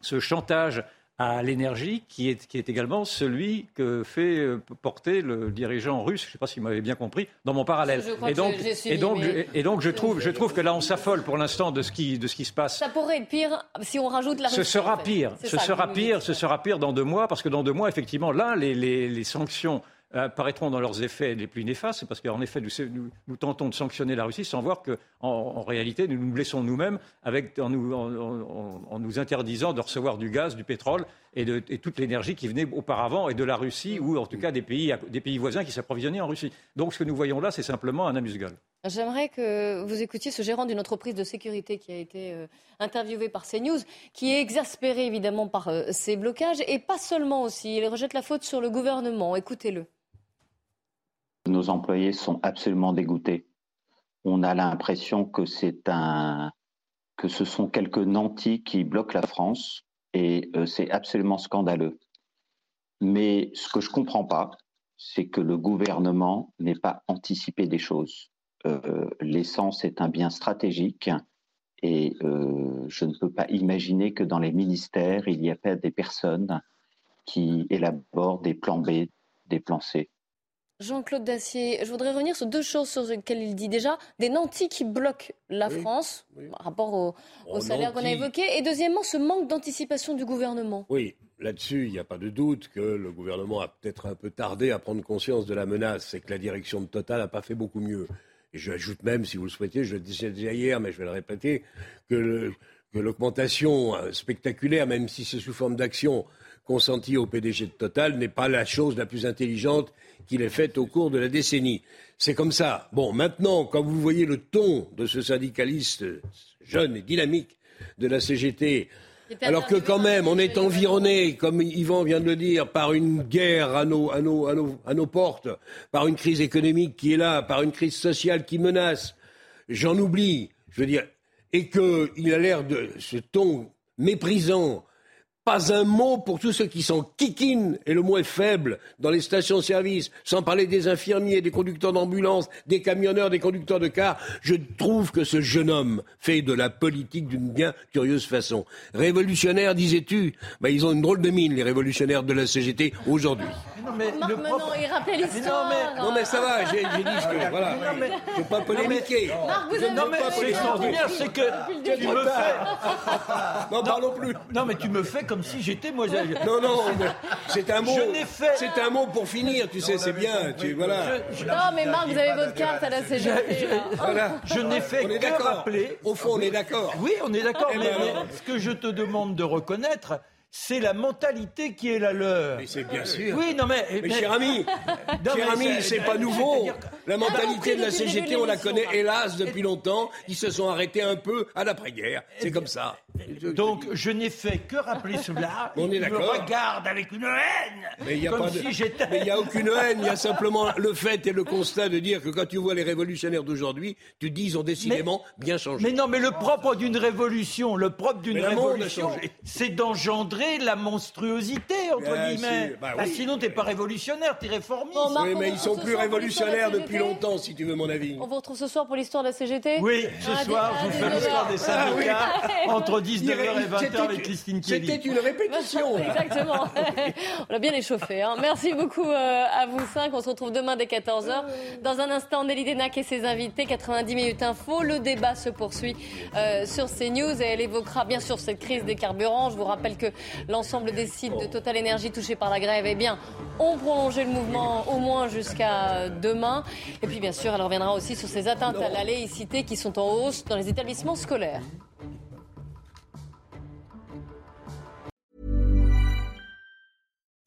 ce chantage à l'énergie, qui est, qui est également celui que fait euh, porter le dirigeant russe, je ne sais pas si vous m'avez bien compris, dans mon parallèle. Et donc, et, donc, et donc, je trouve, je trouve que là, on s'affole pour l'instant de, ce qui, de ce qui se passe. Ça pourrait être pire si on rajoute la Russie. Ce sera pire. Ce sera pire. Ce sera pire dans deux mois, parce que dans deux mois, effectivement, là, les, les, les sanctions apparaîtront dans leurs effets les plus néfastes, parce qu'en effet, nous, tentons de sanctionner la Russie sans voir qu'en en, réalité, nous nous blessons nous-mêmes en nous, interdisant de recevoir du gaz, du pétrole et toute l'énergie qui venait auparavant et de la Russie ou en tout cas des pays, des pays voisins qui s'approvisionnaient en Russie. Donc ce que nous voyons là, c'est simplement un amuse-gueule. J'aimerais que vous écoutiez ce gérant d'une entreprise de sécurité qui a été euh, interviewé par CNews, qui est exaspéré évidemment par euh, ces blocages et pas seulement aussi. Il rejette la faute sur le gouvernement. Écoutez-le. Nos employés sont absolument dégoûtés. On a l'impression que c'est un que ce sont quelques nantis qui bloquent la France et euh, c'est absolument scandaleux. Mais ce que je comprends pas, c'est que le gouvernement n'ait pas anticipé des choses. Euh, l'essence est un bien stratégique et euh, je ne peux pas imaginer que dans les ministères, il n'y a pas des personnes qui élaborent des plans B, des plans C. Jean-Claude Dacier, je voudrais revenir sur deux choses sur lesquelles il dit. Déjà, des nantis qui bloquent la France par rapport au, salaire qu'on a évoqué. Et deuxièmement, ce manque d'anticipation du gouvernement. Oui, là-dessus, il n'y a pas de doute que le gouvernement a peut-être un peu tardé à prendre conscience de la menace. C'est que la direction de Total n'a pas fait beaucoup mieux. Et je ajoute même, si vous le souhaitez, je le disais déjà hier, mais je vais le répéter, que l'augmentation euh, spectaculaire, même si c'est sous forme d'action, consenti au PDG de Total n'est pas la chose la plus intelligente qu'il ait faite au cours de la décennie. C'est comme ça. Bon, maintenant, quand vous voyez le ton de ce syndicaliste jeune et dynamique de la CGT, alors que quand même, on est environné, comme Yvan vient de le dire, par une guerre à nos, à nos, à nos, à nos portes, par une crise économique qui est là, par une crise sociale qui menace. J'en oublie, je veux dire, et qu'il a l'air de ce ton méprisant pas un mot pour tous ceux qui sont kikines, et le mot est faible, dans les stations-service, sans parler des infirmiers, des conducteurs d'ambulance, des camionneurs, des conducteurs de cars. Je trouve que ce jeune homme fait de la politique d'une bien curieuse façon. Révolutionnaire, disais-tu? Ben, Ils ont une drôle de mine, les révolutionnaires de la CGT, aujourd'hui. Non, mais le propre... il rappelle l'histoire. Non, mais... ça va, j'ai dit ce que... Voilà. Je ne pas polémiquer. Marc, vous non, mais c'est extraordinaire, c'est que tu me fais... Non, parlons plus. Non, mais tu me fais comme si j'étais moi. Non, non, c'est un mot. C'est un mot pour finir, tu sais, c'est bien. Tu, voilà. Non, mais Marc, vous avez votre carte à la CGT. Voilà. Je n'ai fait que rappeler. Au fond, on est d'accord. Oui, on est d'accord. Eh mais ben, ce que je te demande de reconnaître, c'est la mentalité qui est la leur. Mais c'est bien sûr. Oui, non mais. Mais, cher ami, cher ami, c'est pas nouveau. La mentalité de la CGT, on la connaît hélas depuis longtemps. Ils se sont arrêtés un peu à l'après-guerre. C'est comme ça. Donc, je n'ai fait que rappeler cela. On est d'accord. regarde avec une haine. Mais il n'y a, comme pas de- si j'étais- mais il y a aucune haine, il y a simplement le fait et le constat de dire que quand tu vois les révolutionnaires d'aujourd'hui, tu dis ils ont décidément bien changé. Mais non, mais le propre d'une révolution, le propre d'une révolution, c'est d'engendrer la monstruosité, entre Bien guillemets. sûr, bah Bah, oui. sinon, t'es pas révolutionnaire, t'es réformiste. oui, mais ils sont plus révolutionnaires CGT. Depuis longtemps, si tu veux mon avis. On vous retrouve ce soir pour l'histoire de la CGT Oui, ce Ah, soir, des- je vous fais l'histoire des syndicats Ah oui. entre 19h et C'était- 20h avec Christine Kelly. C'était une répétition. Exactement. On a bien échauffé. hein. Merci beaucoup euh, à vous cinq. On se retrouve demain dès 14h. Dans un instant, Nelly Denac et ses invités. 90 minutes info. Le débat se poursuit euh, sur CNews et elle évoquera bien sûr cette crise des carburants. Je vous rappelle que l'ensemble des sites de Total Énergie touchés par la grève eh bien, ont prolongé le mouvement au moins jusqu'à demain. Et puis bien sûr, elle reviendra aussi sur ces atteintes à la laïcité qui sont en hausse dans les établissements scolaires.